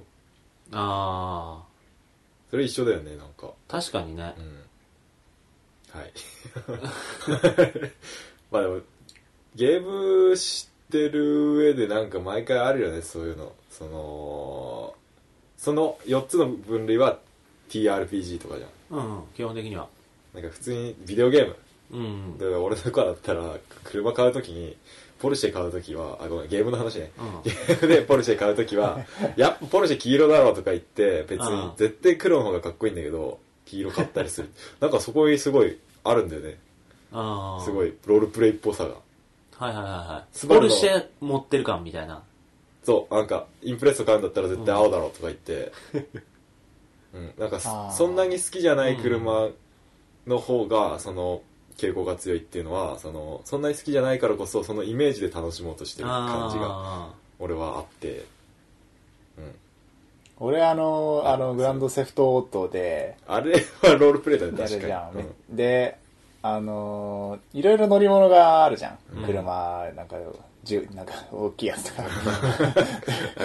ああ、それ一緒だよね、なんか。確かにねう。ん。はい。[laughs] [laughs] まあでも、ゲーム知ってる上でなんか毎回あるよね、そういうの。その、その4つの分類は TRPG とかじゃん。うん、基本的には。なんか普通にビデオゲーム。うん。だから俺とかだったら、車買うときに、ポルシェ買うときは、あ、ごめん、ゲームの話ね。うんゲームでポルシェ買うときは、[laughs] やっぱポルシェ黄色だろうとか言って、別うんに絶対黒の方がかっこいいんだけど、黄色買ったりする。[laughs] なんかそこにすごいあるんだよね。ああ。すごい、ロールプレイっぽさが。はいはいはいはい。スバルのポルシェ持ってる感みたいな。そう、なんか、インプレッソ買うんだったら絶対青だろうとか言って、[laughs] うん、なんかあーそ、そんなに好きじゃない車の方が、その、傾向が強いっていうのは、その、そんなに好きじゃないからこそ、そのイメージで楽しもうとしてる感じが、あ俺はあって、うん。俺あの、あの、グランドセフトオートで、あれはロールプレイだね、や確かに。るじゃん。うんで、あのーいろいろ乗り物があるじゃん。うん車、なんか、じゅなんか、大きいやつとか。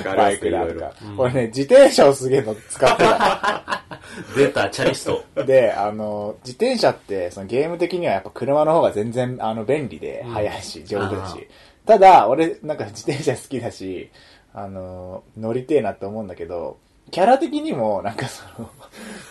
[laughs] バイクだとか。うん俺ね、自転車をすげえの使ってた。あ。[laughs] 出た、チャリスト。で、あの、自転車って、そのゲーム的にはやっぱ車の方が全然、あの、便利で、うん速いし、丈夫だあし。ただ、俺、なんか自転車好きだし、あの、乗りてえなって思うんだけど、キャラ的にも、なんかその、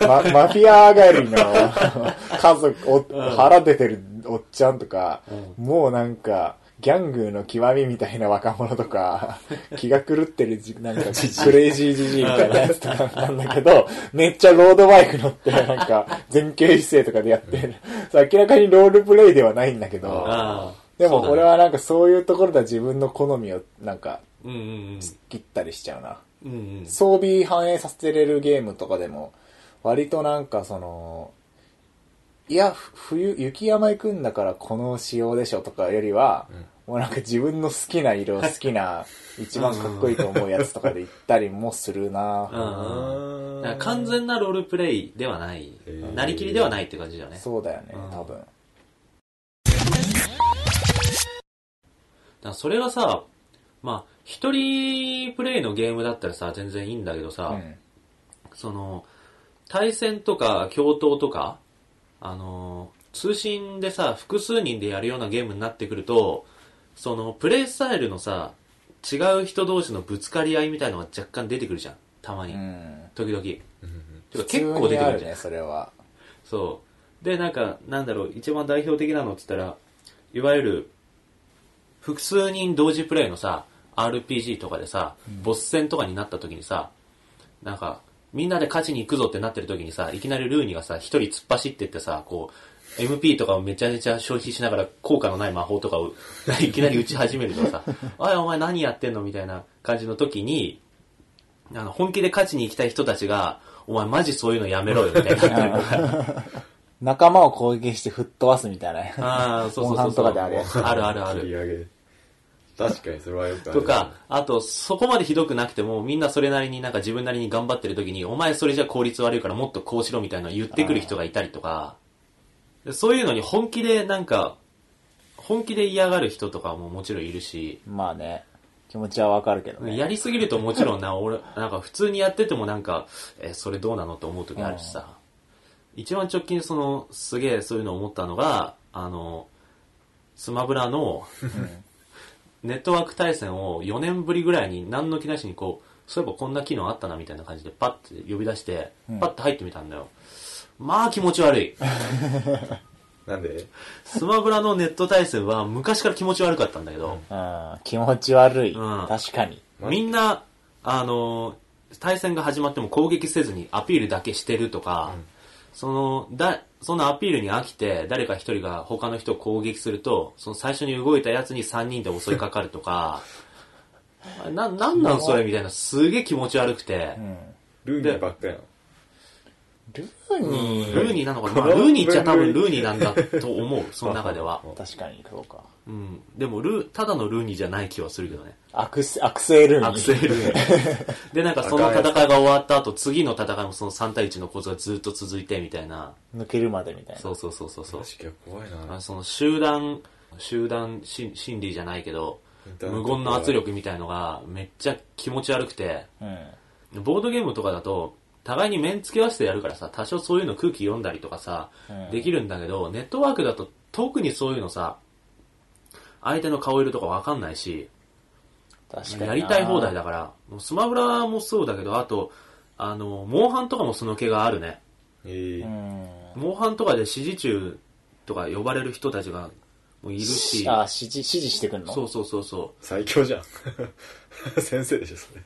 [laughs] ま、マフィア上がりの [laughs] 家族、おん。腹出てるおっちゃんとか、うもうなんか、ギャングの極みみたいな若者とか、[laughs] 気が狂ってるじ、なんか、クレイジージジイみたいなやつとかなんだけど、めっちゃロードバイク乗って、なんか、前傾姿勢とかでやってる。明らかにロールプレイではないんだけど。でも俺はなんかそういうところでは自分の好みをなんかうんうん。切ったりしちゃうな。うん。うんうん。装備反映させれるゲームとかでも、割となんかその、いや、ふ冬、雪山行くんだからこの仕様でしょとかよりは、もうなんか自分の好きな色、好きな、一番かっこいいと思うやつとかで行ったりもするな。うん完全なロールプレイではないなりきりではないって感じだよね。そうだよねうん、多分。だからそれがさ、まあ、一人プレイのゲームだったらさ、全然いいんだけどさ、うん。その、対戦とか共闘とか、あの、通信でさ、複数人でやるようなゲームになってくると、その、プレイスタイルのさ、違う人同士のぶつかり合いみたいのが若干出てくるじゃん。たまに。うん。時々。うんうんてか結構出てくるじゃん。ね、それは。そう。で、なんか、なんだろう、一番代表的なのって言ったら、いわゆる、複数人同時プレイのさ、RPG とかでさ、ボス戦とかになった時にさ、なんか、みんなで勝ちに行くぞってなってる時にさ、いきなりルーニがさ、一人突っ走ってってさ、こう、MP とかをめちゃめちゃ消費しながら効果のない魔法とかを [laughs] いきなり打ち始めるとかさ、[laughs] おいお前何やってんのみたいな感じの時に、あの、本気で勝ちに行きたい人たちが、お前マジそういうのやめろよみたいになってるとか、[laughs] 仲間を攻撃して吹っ飛ばすみたいな。ああ、そうそうモンハンとそうそう。かであるやつあるあるある。確かにそれはよくある。とか、あと、そこまでひどくなくても、みんなそれなりになんか自分なりに頑張ってる時に、お前それじゃ効率悪いからもっとこうしろみたいなの言ってくる人がいたりとか、でそういうのに本気でなんか、本気で嫌がる人とかももちろんいるし、まあね、気持ちはわかるけどね。やりすぎるともちろんな、俺、なんか普通にやっててもなんか、え、それどうなのって思う時あるしさ。一番直近でその、すげえそういうのを思ったのが、あの、スマブラの、ネットワーク対戦を4年ぶりぐらいに何の気なしにこう、そういえばこんな機能あったなみたいな感じでパッて呼び出して、パッて入ってみたんだよ。まあ気持ち悪い。[laughs] なんで？スマブラのネット対戦は昔から気持ち悪かったんだけど、うん、気持ち悪い。うん確かに。みんな、あの、対戦が始まっても攻撃せずにアピールだけしてるとか、その、だ、そのアピールに飽きて、誰か一人が他の人を攻撃すると、その最初に動いたやつに3人で襲いかかるとか、[laughs] な、なんなんそれみたいな、すげえ気持ち悪くてう、ん。ルーニーばっかやん。ルーニー、ルーニーなのかな、まあルーニーっちゃ多分ルーニーなんだと思う、[laughs] その中では。確かに、そうか。うん。でも、ルー、ただのルーニーじゃない気はするけどね。アクセ、アクセルーニー。アクセル。[laughs] で、なんかその戦いが終わった後、次の戦いもその3対1の構図がずっと続いてみたいな。抜けるまでみたいな。そうそうそうそうそうマ。ジか怖いなあその集団、集団し心理じゃないけど、無言の圧力みたいのがめっちゃ気持ち悪くて、うん。ボードゲームとかだと、互いに面付け合わせてやるからさ、多少そういうの空気読んだりとかさ、うんできるんだけど、ネットワークだと特にそういうのさ、相手の顔色とかわかんないし、確かにな。やりたい放題だから、もうスマブラもそうだけど、あと、あの、モンハンとかもその気があるね。ええうん。モンハンとかで指示中とか呼ばれる人たちがもういるし、あ、指示、指示してくんの？そうそうそうそ最強じゃん。[laughs] 先生でしょ、それ。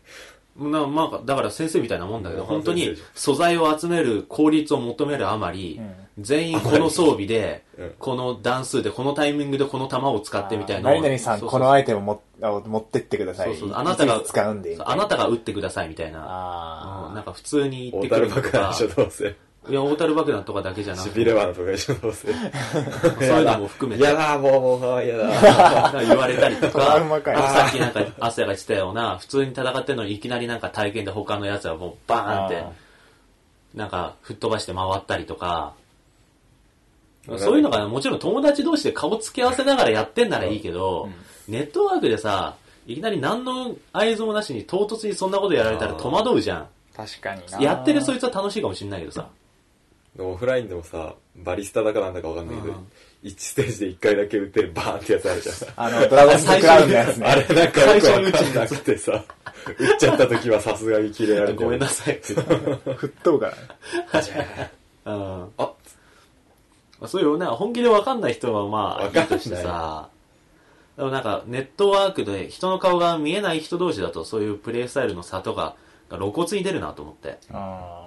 う。なまあ、だから先生みたいなもんだけど、うん本当に素材を集める効率を求めるあまり、全員この装備でうん、この段数で、このタイミングでこの弾を使ってみたいな何々さん、このアイテムもあ持ってってください。そうそうあなたが使うんで。あなたが撃ってくださいみたいな。なんか普通に言ってくるのとか。いや、大樽爆弾とかだけじゃなくて、しびれ花とかでしょ、どうせ。そういうのも含めて、やだ、もう、もう、やだ。言われたりとか、さっきなんか、汗が言ってたような、普通に戦ってるのにいきなりなんか体験で他のやつはもうバーンってあ、なんか吹っ飛ばして回ったりとか、うんそういうのがもちろん友達同士で顔付け合わせながらやってんならいいけど、ネットワークでさ、いきなり何の合図もなしに唐突にそんなことやられたら戸惑うじゃん。確かにな。やってるそいつは楽しいかもしんないけどさ。オフラインでもさ、バリスタだかなんだかわかんないけどうん、1ステージで1回だけ撃ってバーンってやつあるじゃん。あの、ドラゴンズクラウンのやつね。あれなんかよくわかんなくてさ、撃っちゃった時はさすがに切れられてごめんなさいって。吹っ飛ぶからね。う [laughs] んあ、そういうね、本気でわかんない人はまあ、わかんしてさ、でもなんかネットワークで人の顔が見えない人同士だとそういうプレイスタイルの差とかが露骨に出るなと思って。あ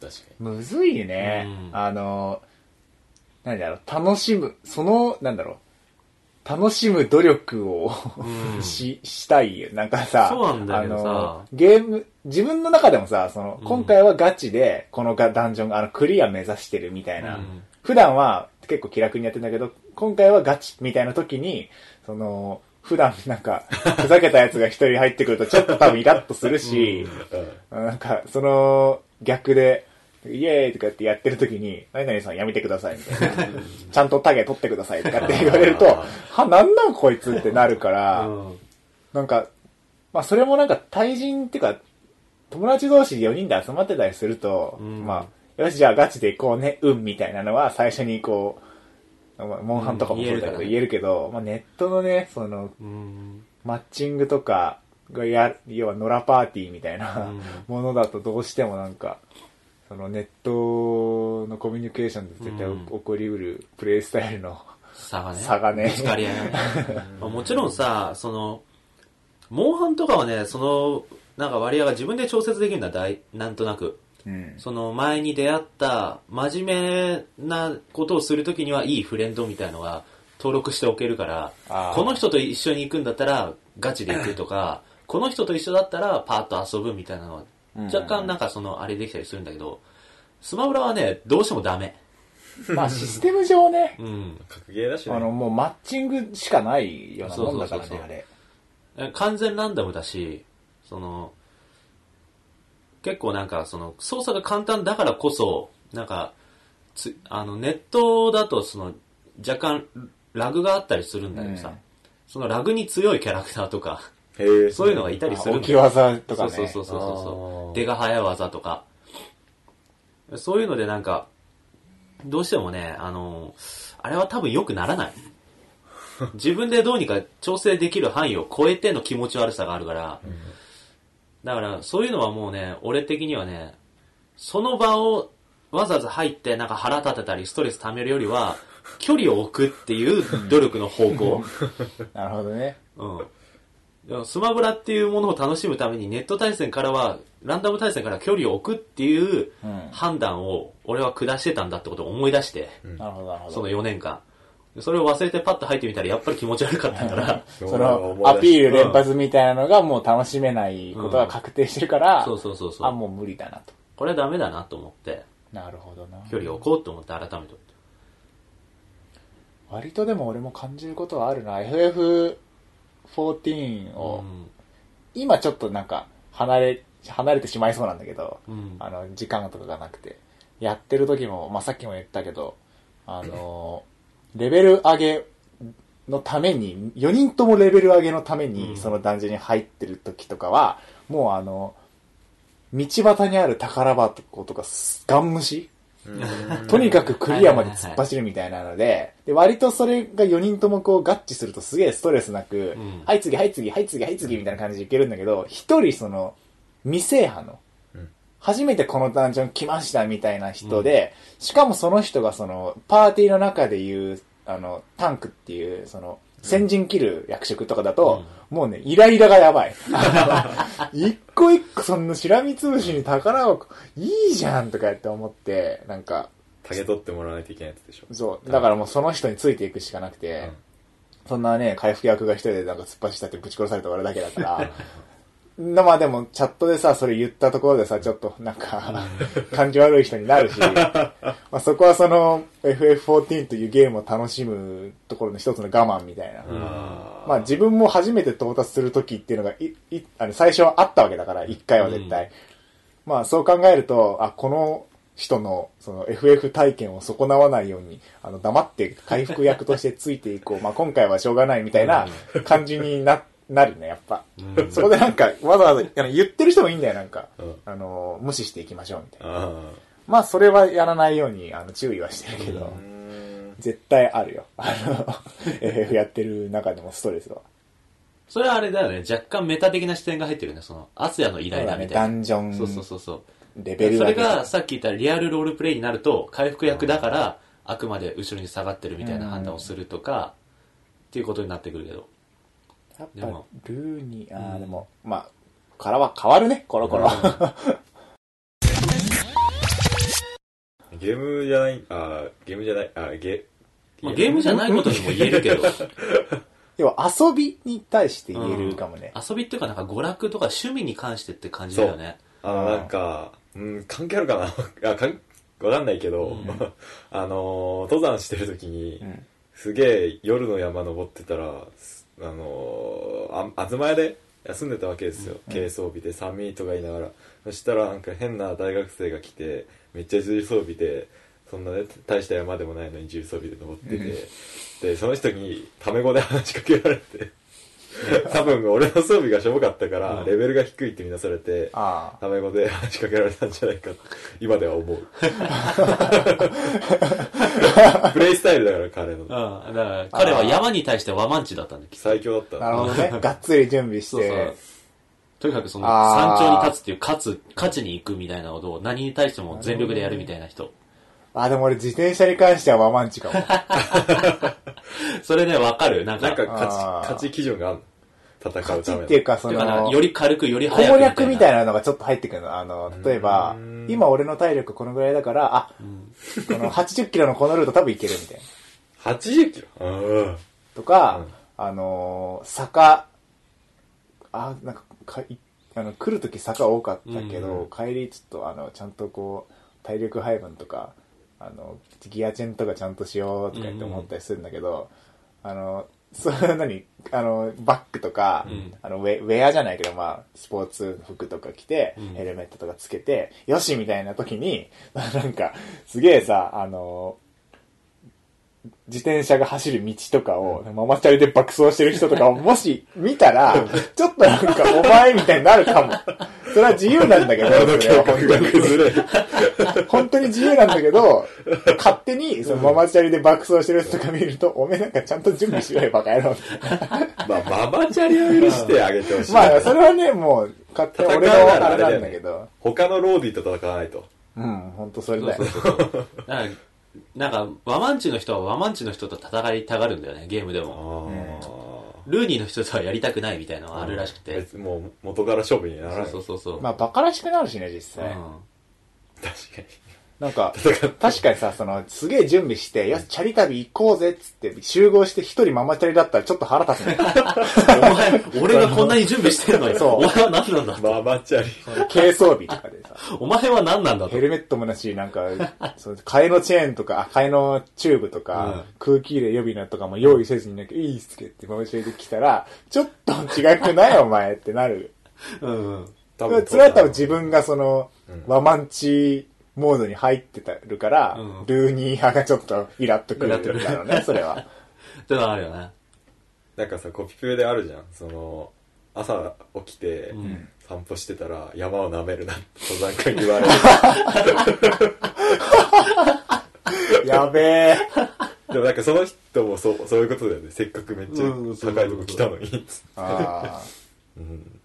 確かーむずいね。うん。あの、何だろう、楽しむ、その、なんだろう、楽しむ努力を、うん。[laughs] し、したいよ。なんかさ、そうなんだけどさ。あの、ゲーム、自分の中でもさ、その、うん。今回はガチで、このがダンジョン、あの、クリア目指してるみたいな、うん。普段は結構気楽にやってんだけど、今回はガチみたいな時に、その、普段なんか、ふざけたやつが一人入ってくるとちょっと多分イラッとするし、に。うん。なんか、その、逆で、イエーイとかってやってる時に、何々さんやめてくださいみたいな。ちゃんとタゲ取ってくださいとかって言われると、あは、なんなんこいつってなるから、うん。なんか、まあそれもなんか対人っていうか、友達同士4人で集まってたりすると、うん。まあ、よしじゃあガチで行こうね、うんみたいなのは最初にこう、まあモンハンとかもそうだけどうん言えるけど、まあネットのね、その、うん。マッチングとかがや、要は野良パーティーみたいな、うん。[laughs] ものだとどうしてもなんか、そのネットのコミュニケーションで絶対うん起こりうるプレイスタイルの差がね。差がねぶつかり合いまあもちろんさ、その、モンハンとかはね、その、なんか割合が自分で調節できるんだ、だいなんとなく。うん。その前に出会った真面目なことをするときにはいいフレンドみたいのが登録しておけるからこの人と一緒に行くんだったらガチで行くとか、[laughs] この人と一緒だったらパーッと遊ぶみたいなのはうん若干なんかそのあれできたりするんだけど、スマブラはね、どうしてもダメ。まあシステム上ね、うん。格ゲーだしね。あの、もうマッチングしかないようなもんだからね、そうそうそうそうあれ。え完全ランダムだし、その、結構なんかその操作が簡単だからこそ、なんか、つあのネットだとその若干ラグがあったりするんだけどさ、うんそのラグに強いキャラクターとか、そういうのがいたりする置き技とかね。そうそうそうそう。出が早い技とか。そういうのでなんか、どうしてもね、あの、あれは多分良くならない。自分でどうにか調整できる範囲を超えての気持ち悪さがあるから、だからそういうのはもうね、俺的にはね、その場をわざわざ入ってなんか腹立てたりストレス溜めるよりは、距離を置くっていう努力の方向。[laughs] なるほどね。うん。スマブラっていうものを楽しむためにネット対戦からは、ランダム対戦から距離を置くっていう判断を俺は下してたんだってことを思い出して、うん、その4年間。それを忘れてパッと入ってみたらやっぱり気持ち悪かったから [laughs] そのアピール連発みたいなのがもう楽しめないことが確定してるから、うん、そうそうそうそう。あ、もう無理だなと。これはダメだなと思って。なるほどな。距離を置こうと思って改めて。割とでも俺も感じることはあるな。FF 14を、今ちょっとなんか離れ、離れてしまいそうなんだけど、うん、あの、時間とかがなくて。やってる時も、まあ、さっきも言ったけど、あの、レベル上げのために、4人ともレベル上げのために、その団地に入ってる時とかは、もうあの、道端にある宝箱とか、ガン虫とにかくクリアまで突っ走るみたいなので、で、割とそれが4人ともこう合致するとすげえストレスなく、ん。はい次、はい次、はい次、はい次みたいな感じでいけるんだけど、一人その、未制覇の、うん。初めてこのダンジョン来ましたみたいな人で、しかもその人がその、パーティーの中でいう、あの、タンクっていう、その、先陣切る役職とかだと、もうね、イライラがやばい。[laughs] 一個一個そんなしらみつぶしに宝箱、いいじゃんとかって思って、なんか、竹取ってもらわないといけないやつでしょ？そう。だからもうその人についていくしかなくて、うんそんなね、回復役が一人でなんか突っ走ったってぶち殺された俺だけだから、なまあでも、チャットでさ、それ言ったところでさ、ちょっとなんか、感じ悪い人になるし、[laughs] まあそこはその、FF14 というゲームを楽しむところの一つの我慢みたいな。あまあ自分も初めて到達するときっていうのがい、い、あの、最初はあったわけだから、一回は絶対。まあそう考えると、あ、この人の、その FF 体験を損なわないように、あの、黙って回復役としてついていこう。まあ今回はしょうがないみたいな感じにな、なるね、やっぱ。うんそこでなんか、わざわざ、言ってる人もいいんだよ、なんか。うんあの、無視していきましょう、みたいな。あまあそれはやらないように、あの、注意はしてるけど。絶対あるよ。あの、FF やってる中でもストレスは。それはあれだよね、若干メタ的な視点が入ってるね、その、アスヤのイライラみたいな。ダンジョンそうそうそうそう。レベルそれけがさっき言ったリアルロールプレイになると回復役だからあくまで後ろに下がってるみたいな判断をするとかっていうことになってくるけどやっぱでも。ルーに、ああ、うん。でも、まあ、からは変わるね、コロコロ。[laughs] ゲームじゃない、あーゲームじゃない、あーゲ、まあ、ゲームじゃないことにも言えるけど。[laughs] 要は遊びに対して言えるかもね。遊びっていうかなんか娯楽とか趣味に関してって感じだよね。あの、なんか、うん、関係あるかな？[laughs] あかんわかんないけど、うん。あのー登山してる時に、うん。すげえ夜の山登ってたら、すあのーあ、東屋で休んでたわけですよ。軽装備で寒いとか言いながら。そしたらなんか変な大学生が来て、めっちゃ重装備で、そんなね、大した山でもないのに重装備で登ってて、で、その人にタメ語で話しかけられて、[laughs] 多分俺の装備がしょぼかったから、うんレベルが低いって見なされて、ああ。タメ語で話しかけられたんじゃないかと今では思う。[laughs] プレイスタイルだから彼のうん。だから彼は山に対してワマンチだったんだ最強だった。なるほどね。がっつり準備しそうそうて。とにかくその山頂に立つっていう勝つ勝ちに行くみたいなことを何に対しても全力でやるみたいな人あ、でも俺自転車に関してはワマンチかも。[laughs] それねわかるなんかなんか勝ち、勝ち基準があるの？戦う勝ちための。っていうか、その、より軽くより速く攻略みたいななのがちょっと入ってくるの。あの、例えばうん、今俺の体力このぐらいだから、あ、この80キロのこのルート多分行けるみたいな。80キロ？うん。とか、うんあのー坂、あ、なんかかいあの、来るとき坂多かったけど、うん帰りちょっと、あの、ちゃんとこう、体力配分とか、あの、ギアチェンとかちゃんとしようとか言って思ったりするんだけど、あの、それ何？あの、バッグとか、うん。あのウェ、ウェアじゃないけど、まあ、スポーツ服とか着て、うん。ヘルメットとかつけて、よしみたいな時に、[laughs] なんか、すげえさ、あの、自転車が走る道とかを、ママチャリで爆走してる人とかをもし見たら、[laughs] ちょっとなんかお前みたいになるかも。それは自由なんだけど、[laughs] それは本当に。崩れる。本当に自由なんだけど、勝手にそのママチャリで爆走してる人とか見ると、おめえなんかちゃんと準備しろよ、バカ野郎。まあ、ママチャリを許してあげてほしい。まあ、それはね、もう、勝手に俺のあれなんだけど。他のローディと戦わないと。うん、本当それだよなんか、ワマンチの人はワマンチの人と戦いたがるんだよね、ゲームであも。あ。ルーニーの人とはやりたくないみたいなのがあるらしくて。別にもう元から勝負にならない。そうそうそうそう。まあ、バカらしくなるしね、実際。うん確かに。なんか、確かにさ、その、すげえ準備して、よし、チャリ旅行こうぜっつって、集合して一人ママチャリだったらちょっと腹立つね。お前、俺がこんなに準備してるのに、そうお前は何なんだ？ママチャリ。軽装備とかでさ、お前は何なんだとヘ。ルメットもなし、なんか、[laughs] その替えのチェーンとか、あ替えのチューブとか、空気入れ予備のとかも用意せずになんか、いいっすけってママチャリで来たら、ちょっと違くないお前ってなる。うんうん。多それは多分自分がその、うんワマンチモードに入ってたるから、うんルーニー派がちょっとイラっとくるイラっとくるんだろうね、[laughs] それは。ってのはあるよね。なんかさ、コピペであるじゃん。その、朝起きてん散歩してたら山を舐めるなって登山家に言われる。[laughs] やべえ。でもなんかその人もそう、そういうことだよね。せっかくめっちゃ高いとこ来たのに。あー [laughs] うん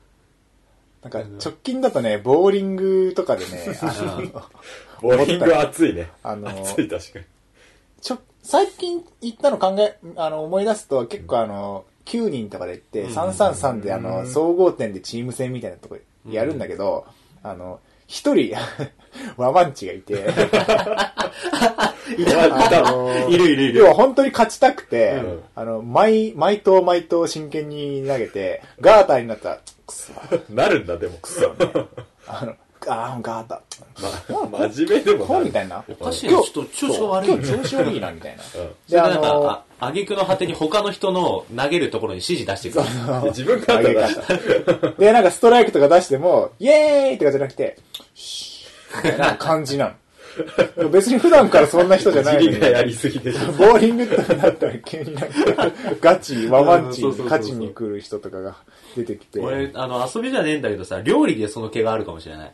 なんか直近だとね、ボーリングとかでね、あの、ボーリングは熱いね。あの熱い確かに。ちょ、最近行ったの考え、あの、思い出すと結構あの、9人とかで行って、333であの、総合点でチーム戦みたいなとこやるんだけど、あの、一人、[laughs] ワマンチがいて、[laughs] あのいるいるいる。要は本当に勝ちたくて、うん。あの、毎、毎投毎投真剣に投げて、ガーターになったら、くそ、[laughs] なるんだ、でも。あの、あーガーター、ま、真面目でもこなる。うみたいな。おかしいな、ちょっと調子が悪い今日調子悪いな、みたいな。うんで、あなんか、の、あ、あげくの果てに他の人の投げるところに指示出してくる。自分から投げ出した。方。で、なんかストライクとか出しても、イエーイとかじゃなくて、シーみたいな感じなの。別に普段からそんな人じゃないがやりすぎでしょ。ボーリングとかだったら急になんか、ガチ、ワマンチ勝ちに来る人とかが出てきて。俺、あの、遊びじゃねえんだけどさ、料理でその毛があるかもしれない。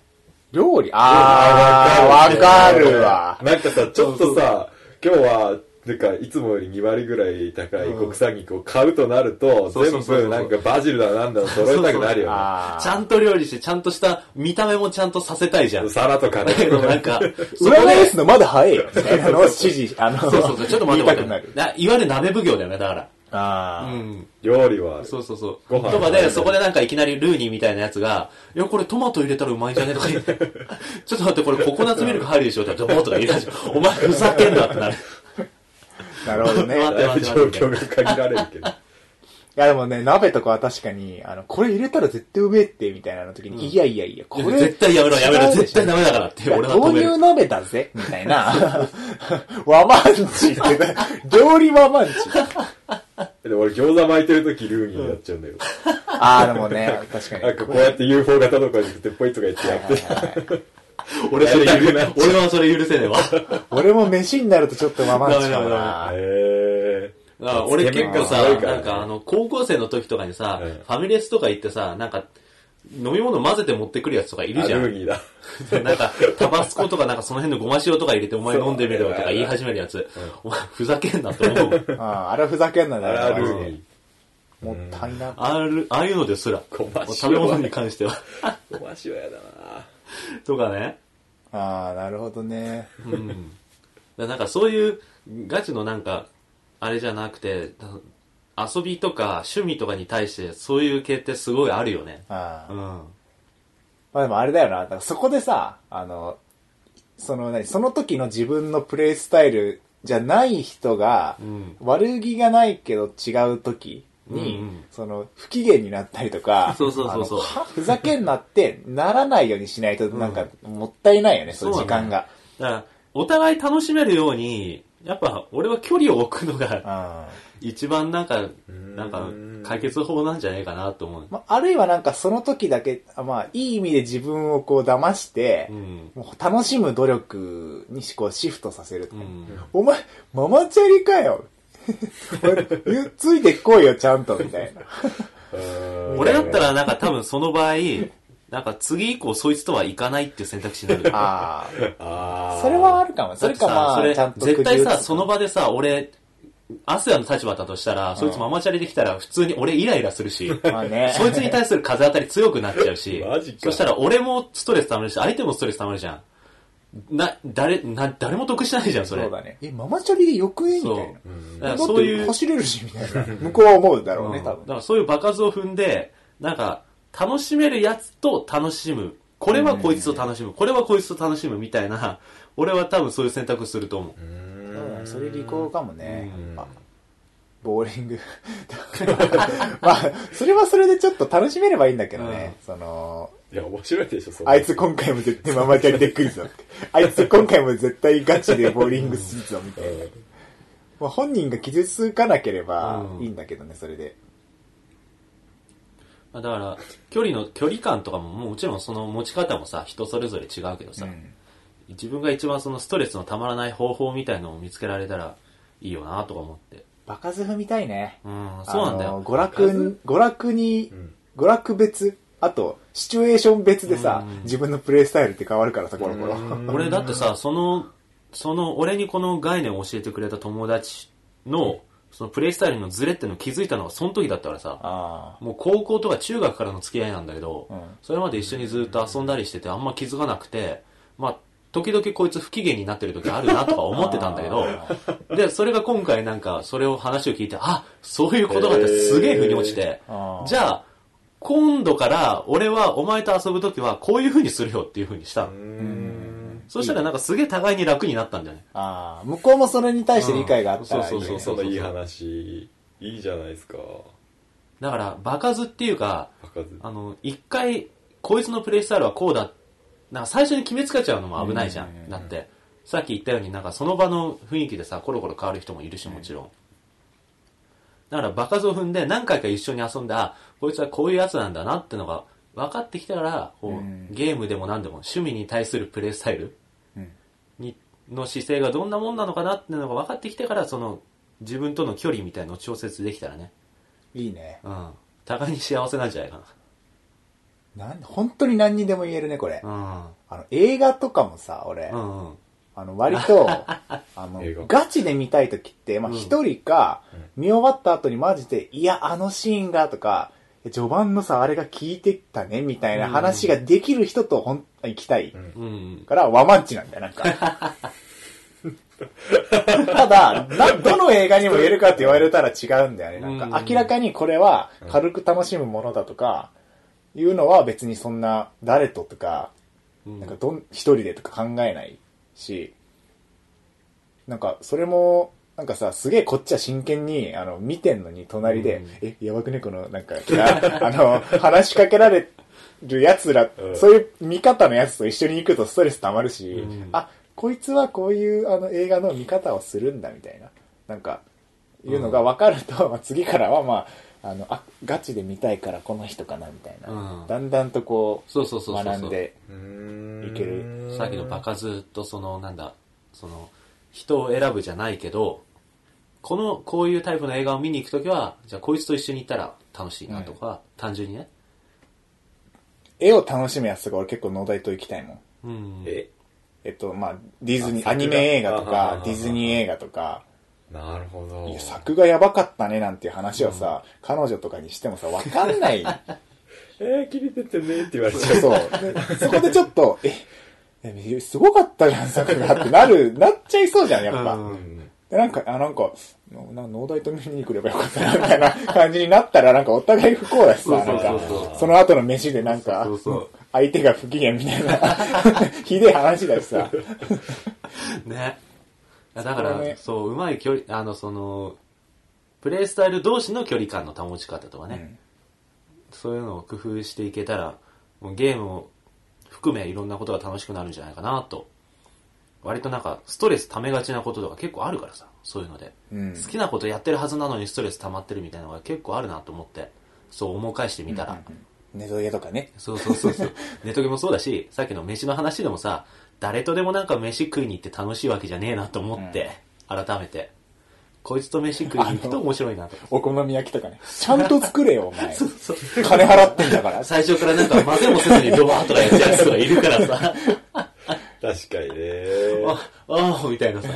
料理？あー、わかるわ。なんかさ、ちょっとさ、今日は、なんか、いつもより2割ぐらい高い国産肉を買うとなると、全部なんかバジルだなんだ揃えたくなるよね。ちゃんと料理して、ちゃんとした見た目もちゃんとさせたいじゃん。だ皿とかね。け [laughs] どなんか、裏返ですのまだ早いよ。みたいなのを指示、あの、そうそうそう、ちょっと待っていわゆる鍋奉行だよね、だから。あー。うん。料理は、そうそうそう。ご飯とかで、そこでなんかいきなりルーニーみたいなやつが、いや、これトマト入れたらうまいんじゃね？とか言って、[laughs] ちょっと待って、これココナッツミルク入るでしょ？って言って、ドボーとか言い出して、お前ふざけんなってなる。なるほどね。状況が限られるけど。いやでもね、鍋とかは確かに、あの、これ入れたら絶対うめえって、みたいなの時に、いやいやいや、これ。絶対やめろやめろ、絶対ダメだからって、俺は止める豆乳。鍋だぜ、みたいな。[laughs] 和マンチって、料理和マンチ。[laughs] で俺餃子巻いてるときルーニーになっちゃうんだよ。ああ、でもね、確かに。なんかこうやって UFO 型とかに振ってポイとか言ってやって。俺それ許やりたくなっちゃう俺はそれ許せねえわ。[laughs] 俺も飯になるとちょっと和マンチかもダメダな。へ俺結構さなんかあの、高校生の時とかにさ、うんファミレスとか行ってさ、なんか、飲み物混ぜて持ってくるやつとかいー。るじゃん。あルーニーだ。[laughs] なんか、タバスコとかなんかその辺のごま塩とか入れてお前飲んでみろよとか言い始めるやつ。お前ふざけんなと思う。あ [laughs] あ、あれはふざけんなあだらルよーニもったいな。ある、ああいうのですら、ごま塩食べ物に関しては。ー。ごま塩やだなとかね。ああ、なるほどね。うん。なんかそういうガチのなんか、あれじゃなくて、遊びとか趣味とかに対してそういう系ってすごいあるよね。う。ん。まあでもあれだよな。だからそこでさ、あの、その何、その時の自分のプレイスタイルじゃない人が、うん。悪気がないけど違う時に、うんうんその不機嫌になったりとか、そうそうそうそうふざけんなってならないようにしないとなんかもったいないよね、その時間が。だから、お互い楽しめるようにやっぱ俺は距離を置くのがあ一番なんか、んなんか解決法なんじゃないかなと思う。まあ、あるいはなんかその時だけ、あまあ、いい意味で自分をこう騙してう、ん。もう楽しむ努力にこうシフトさせるとか、うん。お前、ママチャリかよゆついてこいよ、ちゃんと、みたいな。俺だったらなんか多分その場合、なんか次以降そいつとは行かないっていう選択肢になる。ああ。それはあるかも。それかまあ、それ絶対さ、その場でさ、俺、アスヤの立場だとしたら、そいつママチャリできたら普通に俺イライラするし、[laughs] まあね。そいつに対する風当たり強くなっちゃうし [laughs] そしたら俺もストレス溜まるし、相手もストレス溜まるじゃん。な、誰、な、誰も得しないじゃん、それ。そうだね。え、ママチャリでよくねみたいな。そう。だかそういう、走れるし、みたいな。[laughs] 向こうは思うだろうね、うん多分。だからそういう場数を踏んで、なんか、楽しめるやつと楽しむ。これはこいつと楽しむ。これはこいつと楽しむみたいな、俺は多分そういう選択すると思う。そうだねそれ利口かもね。うんやっぱボーリング。[laughs] まあ、それはそれでちょっと楽しめればいいんだけどね。その、いや、面白いでしょ、それあいつ今回も絶対ママチャリで来るぞって。[laughs] あいつ今回も絶対ガチでボーリングするぞ、みたいな。まあ、本人が傷つかなければいいんだけどね、それで。まあだから、距離の、距離感とかももちろんその持ち方もさ、人それぞれ違うけどさ、うん自分が一番そのストレスのたまらない方法みたいのを見つけられたらいいよなとか思って。バカズフみたいね。うん、そうなんだよ。娯楽に、娯楽にん、娯楽別、あと、シチュエーション別でさうん、自分のプレイスタイルって変わるからさ、コロコロ。うん [laughs] 俺だってさ、その、その、俺にこの概念を教えてくれた友達の、そのプレイスタイルのズレってのを気づいたのがその時だったからさ、あもう高校とか中学からの付き合いなんだけど、うんそれまで一緒にずっと遊んだりしててあんま気づかなくて、まあ、時々こいつ不機嫌になってる時あるなとか思ってたんだけど、で、それが今回なんか、それを話を聞いて、あ、そういうことがあってすげえ腑に落ちてじゃあ、今度から俺はお前と遊ぶ時はこういう風にするよっていう風にした。そしたらなんかすげえ互いに楽になったんじゃないああ、向こうもそれに対して理解があったらいいね、うんそうそのいい話、いいじゃないですか。だから、場数っていうか、バカず。あの、一回、こいつのプレイスタイルはこうだ。なんか最初に決めつけちゃうのも危ないじゃうんうんうんん。だって、さっき言ったようになんかその場の雰囲気でさ、コロコロ変わる人もいるし、もちろん。だから場数を踏んで何回か一緒に遊んで、あ、こいつはこういうやつなんだなってのが分かってきたら、こううんゲームでも何でも趣味に対するプレイスタイルうんにの姿勢がどんなもんなのかなってのが分かってきてから、その自分との距離みたいのを調節できたらね、いいね。うん。互いに幸せなんじゃないかなん本当に何にでも言えるね、これ。な。あの、映画とかもさ、俺、うん。うんうん。あの、割と、[laughs] あのガチで見たいときって、まあ、うん一人か、見終わった後にマジで、いや、あのシーンが、とか、序盤のさ、あれが効いてたね、みたいな話ができる人とほん、行きたい。うん。から、ワマンチなんだよ、なんか。[laughs] ただ、な、どの映画にも言えるかって言われたら違うんだよね。なんか、うん明らかにこれは軽く楽しむものだとか、いうのは別にそんな、誰ととか、うん。なんかどん、一人でとか考えないし、なんか、それも、なんかさ、すげえこっちは真剣に、あの、見てんのに隣で、うん。え、やばくね？この、なんか、な [laughs] あの、話しかけられる奴ら、うん。そういう見方のやつと一緒に行くとストレス溜まるし、うん。あ、こいつはこういうあの映画の見方をするんだみたいな、なんか、いうのが分かると、まあ次からはまあ、あの、あ、ガチで見たいからこの人かなみたいな、うんだんだんとこう、そうそうそう。学んで、いいけるさっきの場数とその、なんだ、その、人を選ぶじゃないけど、この、こういうタイプの映画を見に行くときは、じゃあこいつと一緒に行ったら楽しいなとか、単純にね。絵を楽しむやつとか俺結構農大と行きたいもん。うん。え？えっと、まあ、ディズニー、あアニメ映画とか、ディズニー映画とか、なるほど。いや、作がやばかったねなんていう話をさ、彼女とかにしてもさ、わかんない。[laughs] えー、切れててねって言われちゃう。そう。でそこでちょっと、え、えすごかったじゃん、作画ってなる、なっちゃいそうじゃん、やっぱ。うんで、なんか、あ、なんか、な農大と見に来ればよかったな、みたいな感じになったら、なんかお互い不幸だしさ、なんか、その後の飯でなんか相手が不機嫌みたいな、[laughs] ひでえ話だしさ。ね。だから、ねそう、うまい距離、あの、その、プレイスタイル同士の距離感の保ち方とかね、そういうのを工夫していけたら、もうゲームを含めいろんなことが楽しくなるんじゃないかなと割となんか、ストレス溜めがちなこととか結構あるからさ、そういうので。うん。好きなことやってるはずなのにストレス溜まってるみたいなのが結構あるなと思って、そう思い返してみたら。ネトゲとかね。そうそうそうそう。ネトゲもそうだし、さっきの飯の話でもさ、誰とでもなんか飯食いに行って楽しいわけじゃねえなと思って、改めて。こいつと飯食いに行くと面白いなと。[laughs] お好み焼きとかね。ちゃんと作れよ、お前。[laughs] そう金払ってんだから。最初からなんか混ぜもせずにドバーとかやっちゃうやつとかいるからさ、確かにね。あ、ああ、みたいなさ。[laughs]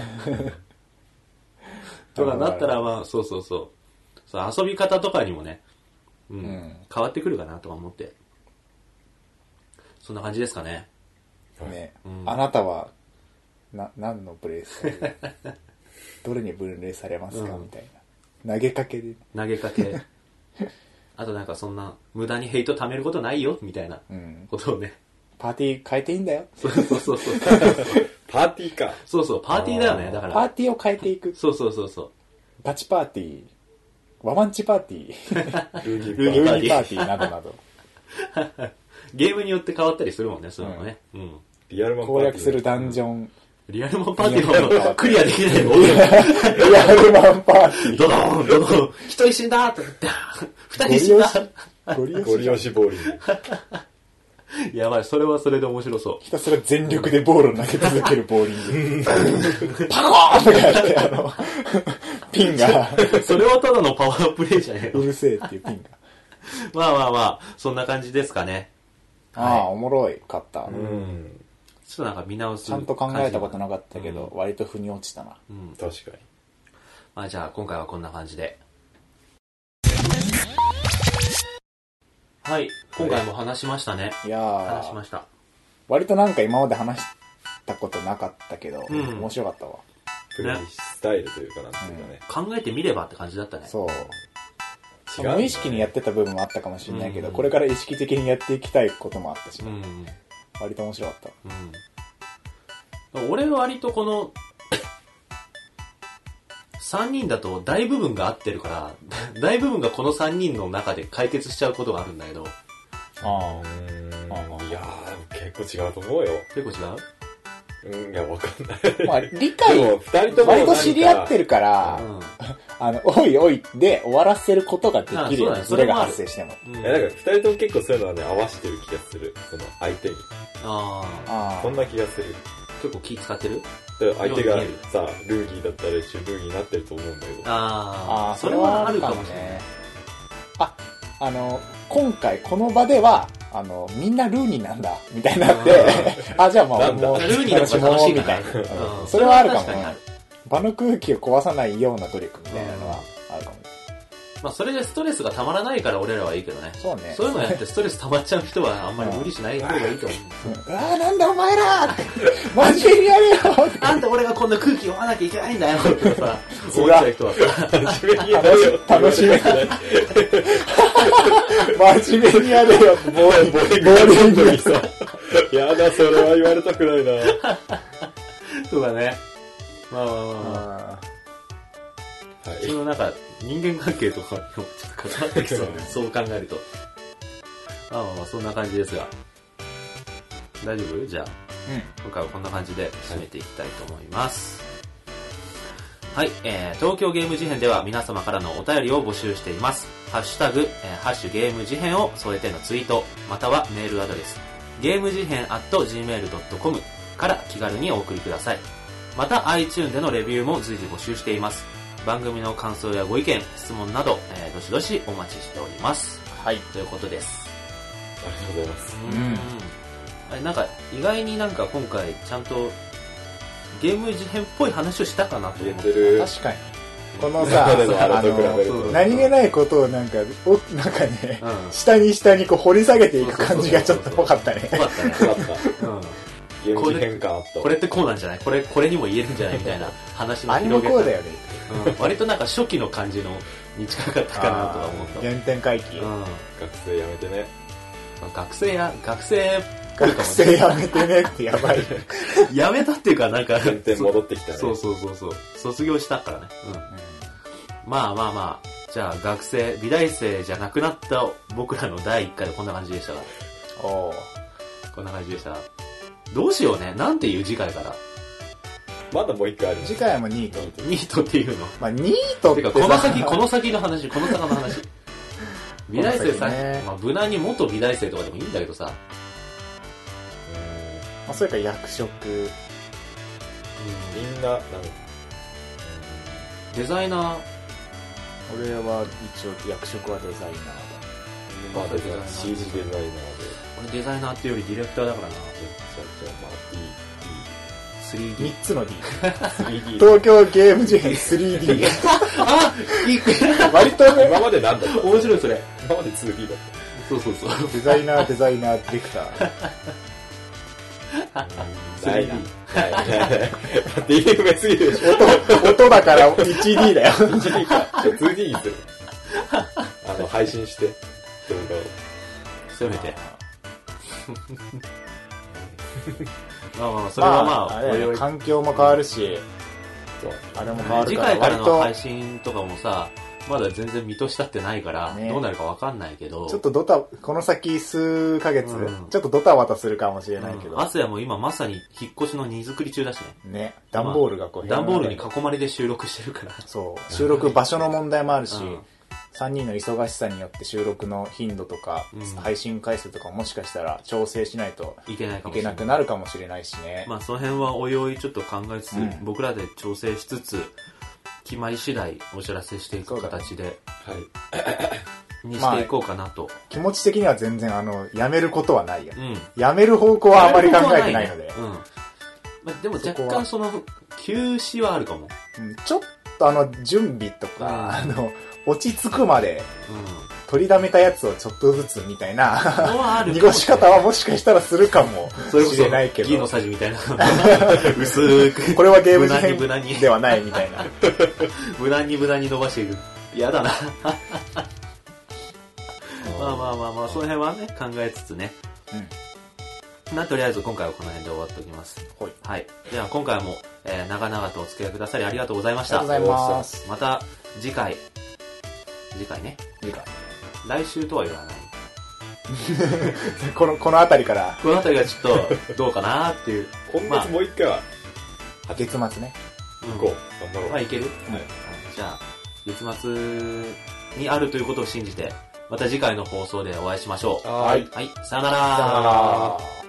とかなったらまあ、そうそうそう。そう遊び方とかにもね、うん、ん変わってくるかなとか思って。そんな感じですかね。ね、うんあなたは、な、何のプレイスタイルどれに分類されますか、うんみたいな。投げかけで。投げかけ。[laughs] あとなんかそんな、無駄にヘイト貯めることないよ、みたいなうん。ことをね。パーティー変えていいんだよ。そうそうそうそう。[laughs] パーティーか。そうそう、パーティーだよね、だから。パーティーを変えていく。そうそうそうそう。バチパーティー、ワマンチパーティー、ルーギーパーティーなどなど、[laughs] ゲームによって変わったりするもんね、そういうのもね。うん。リアルマ攻略するダンジョン、リアルマンパーティーのクリアできないの多いよ。リアルマンパーティドドーン、ドドーン、一人死んだって二人死んだー。ゴリ押しゴリ押しボーリング。やばい、それはそれで面白そひたすら全力でボールを投げ続けるボーリング。パコーンとかやって、あの、ピンが、う。それはただのパワープレイじゃねえの？うるせえっていうピンが。まあまあまあ、そんな感じですかね。ああ、おもろいかった。うん。ちょっとなんか見直す。ちゃんと考えたことなかったけど、うん割と腑に落ちたな。うん。確かに。まあじゃあ今回はこんな感じで。はい。今回も話しましたね。いやー、話しました。割となんか今まで話したことなかったけど、うん面白かったわ。プレイスタイルというかなんていうかね。考えてみればって感じだったね。そう。違う無意識にやってた部分もあったかもしれないけど、うんこれから意識的にやっていきたいこともあったし、うん。うん。割と面白かった。俺は割とこの、3人だと大部分が合ってるから、大部分がこの3人の中で解決しちゃうことがあるんだけど、あうあーん。いやー、結構違うと思うよ。結構違う？うん、いや、わかんない。まあ、理で解、も、二人とも。割と知り合ってるから、うあの、[laughs] おいおいで終わらせることができるよね、あそうだねそれが発生しても。ん。うんいや、なんか二人とも結構そういうのはね、合わせてる気がする。その、相手に。ああそんな気がする。あ、結構気使ってる？だから相手がさ、ルーギーだったら一緒にルーギーになってると思うんだけど。あああ、あ、それはあるかもしれないね。あ、あの、今回この場では、あの、みんなルーニーなんだ、みたいになって、[laughs] あ、じゃあまあ、なんだもう、ルーニーの方が楽しいみたいな。うんそれはあるかもね。場の空気を壊さないような努力みたいなのはあるかも。まあそれでストレスがたまらないから俺らはいいけどね。そうね。そういうのやってストレス溜まっちゃう人はあんまり無理しない方がいいと思う。うんああ、なんだお前らって真面目にやれよってなんで俺がこんな空気読まなきゃいけないんだよってさ、[laughs] 思っちゃう人はさ、真面目にや楽し楽しめめ真面目にやれよって、ボーリング。ボーリングやるのにさ。やだ、それは言われたくないな。とかね。まあまあまあまあ。あはい。そのなんか人間関係とかにもちょっと関わってきそうね。[laughs] そう考えると。まあまあまあそんな感じですが。大丈夫？じゃあ。ーうん。今回はこんな感じで締めていきたいと思います。はい、えー、東京ゲーム事変では皆様からのお便りを募集しています。ハッシュタグ、えーハッシュゲーム事変を添えてのツイート、またはメールアドレス、ゲーム事変 at gmail.com から気軽にお送りください。また iTune でのレビューも随時募集しています。番組の感想やご意見、質問など、えーどしどしお待ちしております。はい。ということです。ありがとうございます。んあれなんか意外になんか今回ちゃんとゲーム事変っぽい話をしたかなと思ってる。確かに。このさ、あれと比べると。そう何気ないことをなんか、おなんかね、うん下に下にこう掘り下げていく感じがちょっとぽかったね。よかったね、[laughs] よかった。うん、ゲーム事変感あった。これってこうなんじゃない？これこれにも言えるんじゃない？みたいな話の [laughs] あれも広げ方こうだよね。うん、割となんか初期の感じのに近かったかなとは思った原点回帰。うん学生やめてね。学生や学生学生やめてねってやばい。[laughs] やめたっていうかなんか原点戻ってきたね。そうそうそうそう卒業したからね、うん、まあまあまあじゃあ学生美大生じゃなくなった僕らの第1回でこんな感じでしたがおーこんな感じでした。どうしようね。なんていう次回から。まだもう一回ある次回もニート。ニートっていうの。まあ、ニートっててか、この先、この先の話、この坂の話。[laughs] 美大生さ、ねまあ、無難に元美大生とかでもいいんだけどさ。まあ、それから役職。みんな、なんか、デザイナー、俺は一応役職はデザイナーだ。まあ、だから CG デザイナーで、俺デザイナーっていうよりディレクターだからな。じゃあ、じゃあ、まあ、3D。3つの D。D、3D。東京ゲーム事変 3D。あいい。[laughs] 割とね、今までなんだった？面白いそれ。今まで 2D だっそうそうそう。デザイナー、デザイナー、ディレクター。[laughs] た。な。い。な。ない。ない。ない。DF がすぎるでしょ。音、音だから 1D だよ。2D か。2D にする。あの、配信して、動画を。せめて。[laughs] まあまあ、それはまあ、あれおいおい。環境も変わるし、そう。あれも変わ次るから、回から割と。の配、信とかもさ、まだ全然見通し立ってないから、ね。どうなるかわかんないけど、ちょっとドタ、この先数ヶ月、うん。ちょっとドタバタするかもしれないけど、アスヤも今まさに引っ越しの荷造り中だしね。ね、段ボールがこう、段ボールに囲まれて収録してるから。そう、収録場所の問題もあるし、うん3人の忙しさによって収録の頻度とか、うん配信回数とかももしかしたら調整しないといけないかいもしれない。くなるかもしれないしね。まあその辺はおいおいちょっと考えつつ、うん僕らで調整しつつ、決まり次第お知らせしていく形で、はい。にしていこうかなと。気持ち的には全然あの、やめることはないよ。うん。やめる方向はあまり考えてないので、うん。まあ、でも若そこは干その、休止はあるかも。うんちょっとあの、準備とか、うんあの、落ち着くまでうん。取りだめたやつをちょっとずつみたいな、濁もし方はもしかしたらするかもしれないけそ、ギのど、さじみたいな。[laughs] 薄く。これはゲーム事無難に無難に変ではないみたいな。無難に無難に伸ばしていく。嫌だな。[laughs] まあまあまあまあ、その辺はね、考えつつね。うん。まあ、とりあえず今回はこの辺で終わっておきます。ほい。はい。では今回も、えー長々とお付き合いくださりありがとうございました。ありがとうございます。また次回、次回ね。いいか来週とは言わない。[laughs] この、この辺りから、この辺りがちょっとどうかなっていう。今月もう一回は、月末ね。うん行こう。頑張ろう。まあいける、はいじゃあ、月末にあるということを信じて、また次回の放送でお会いしましょう。はい。はい、さよなら。さよなら。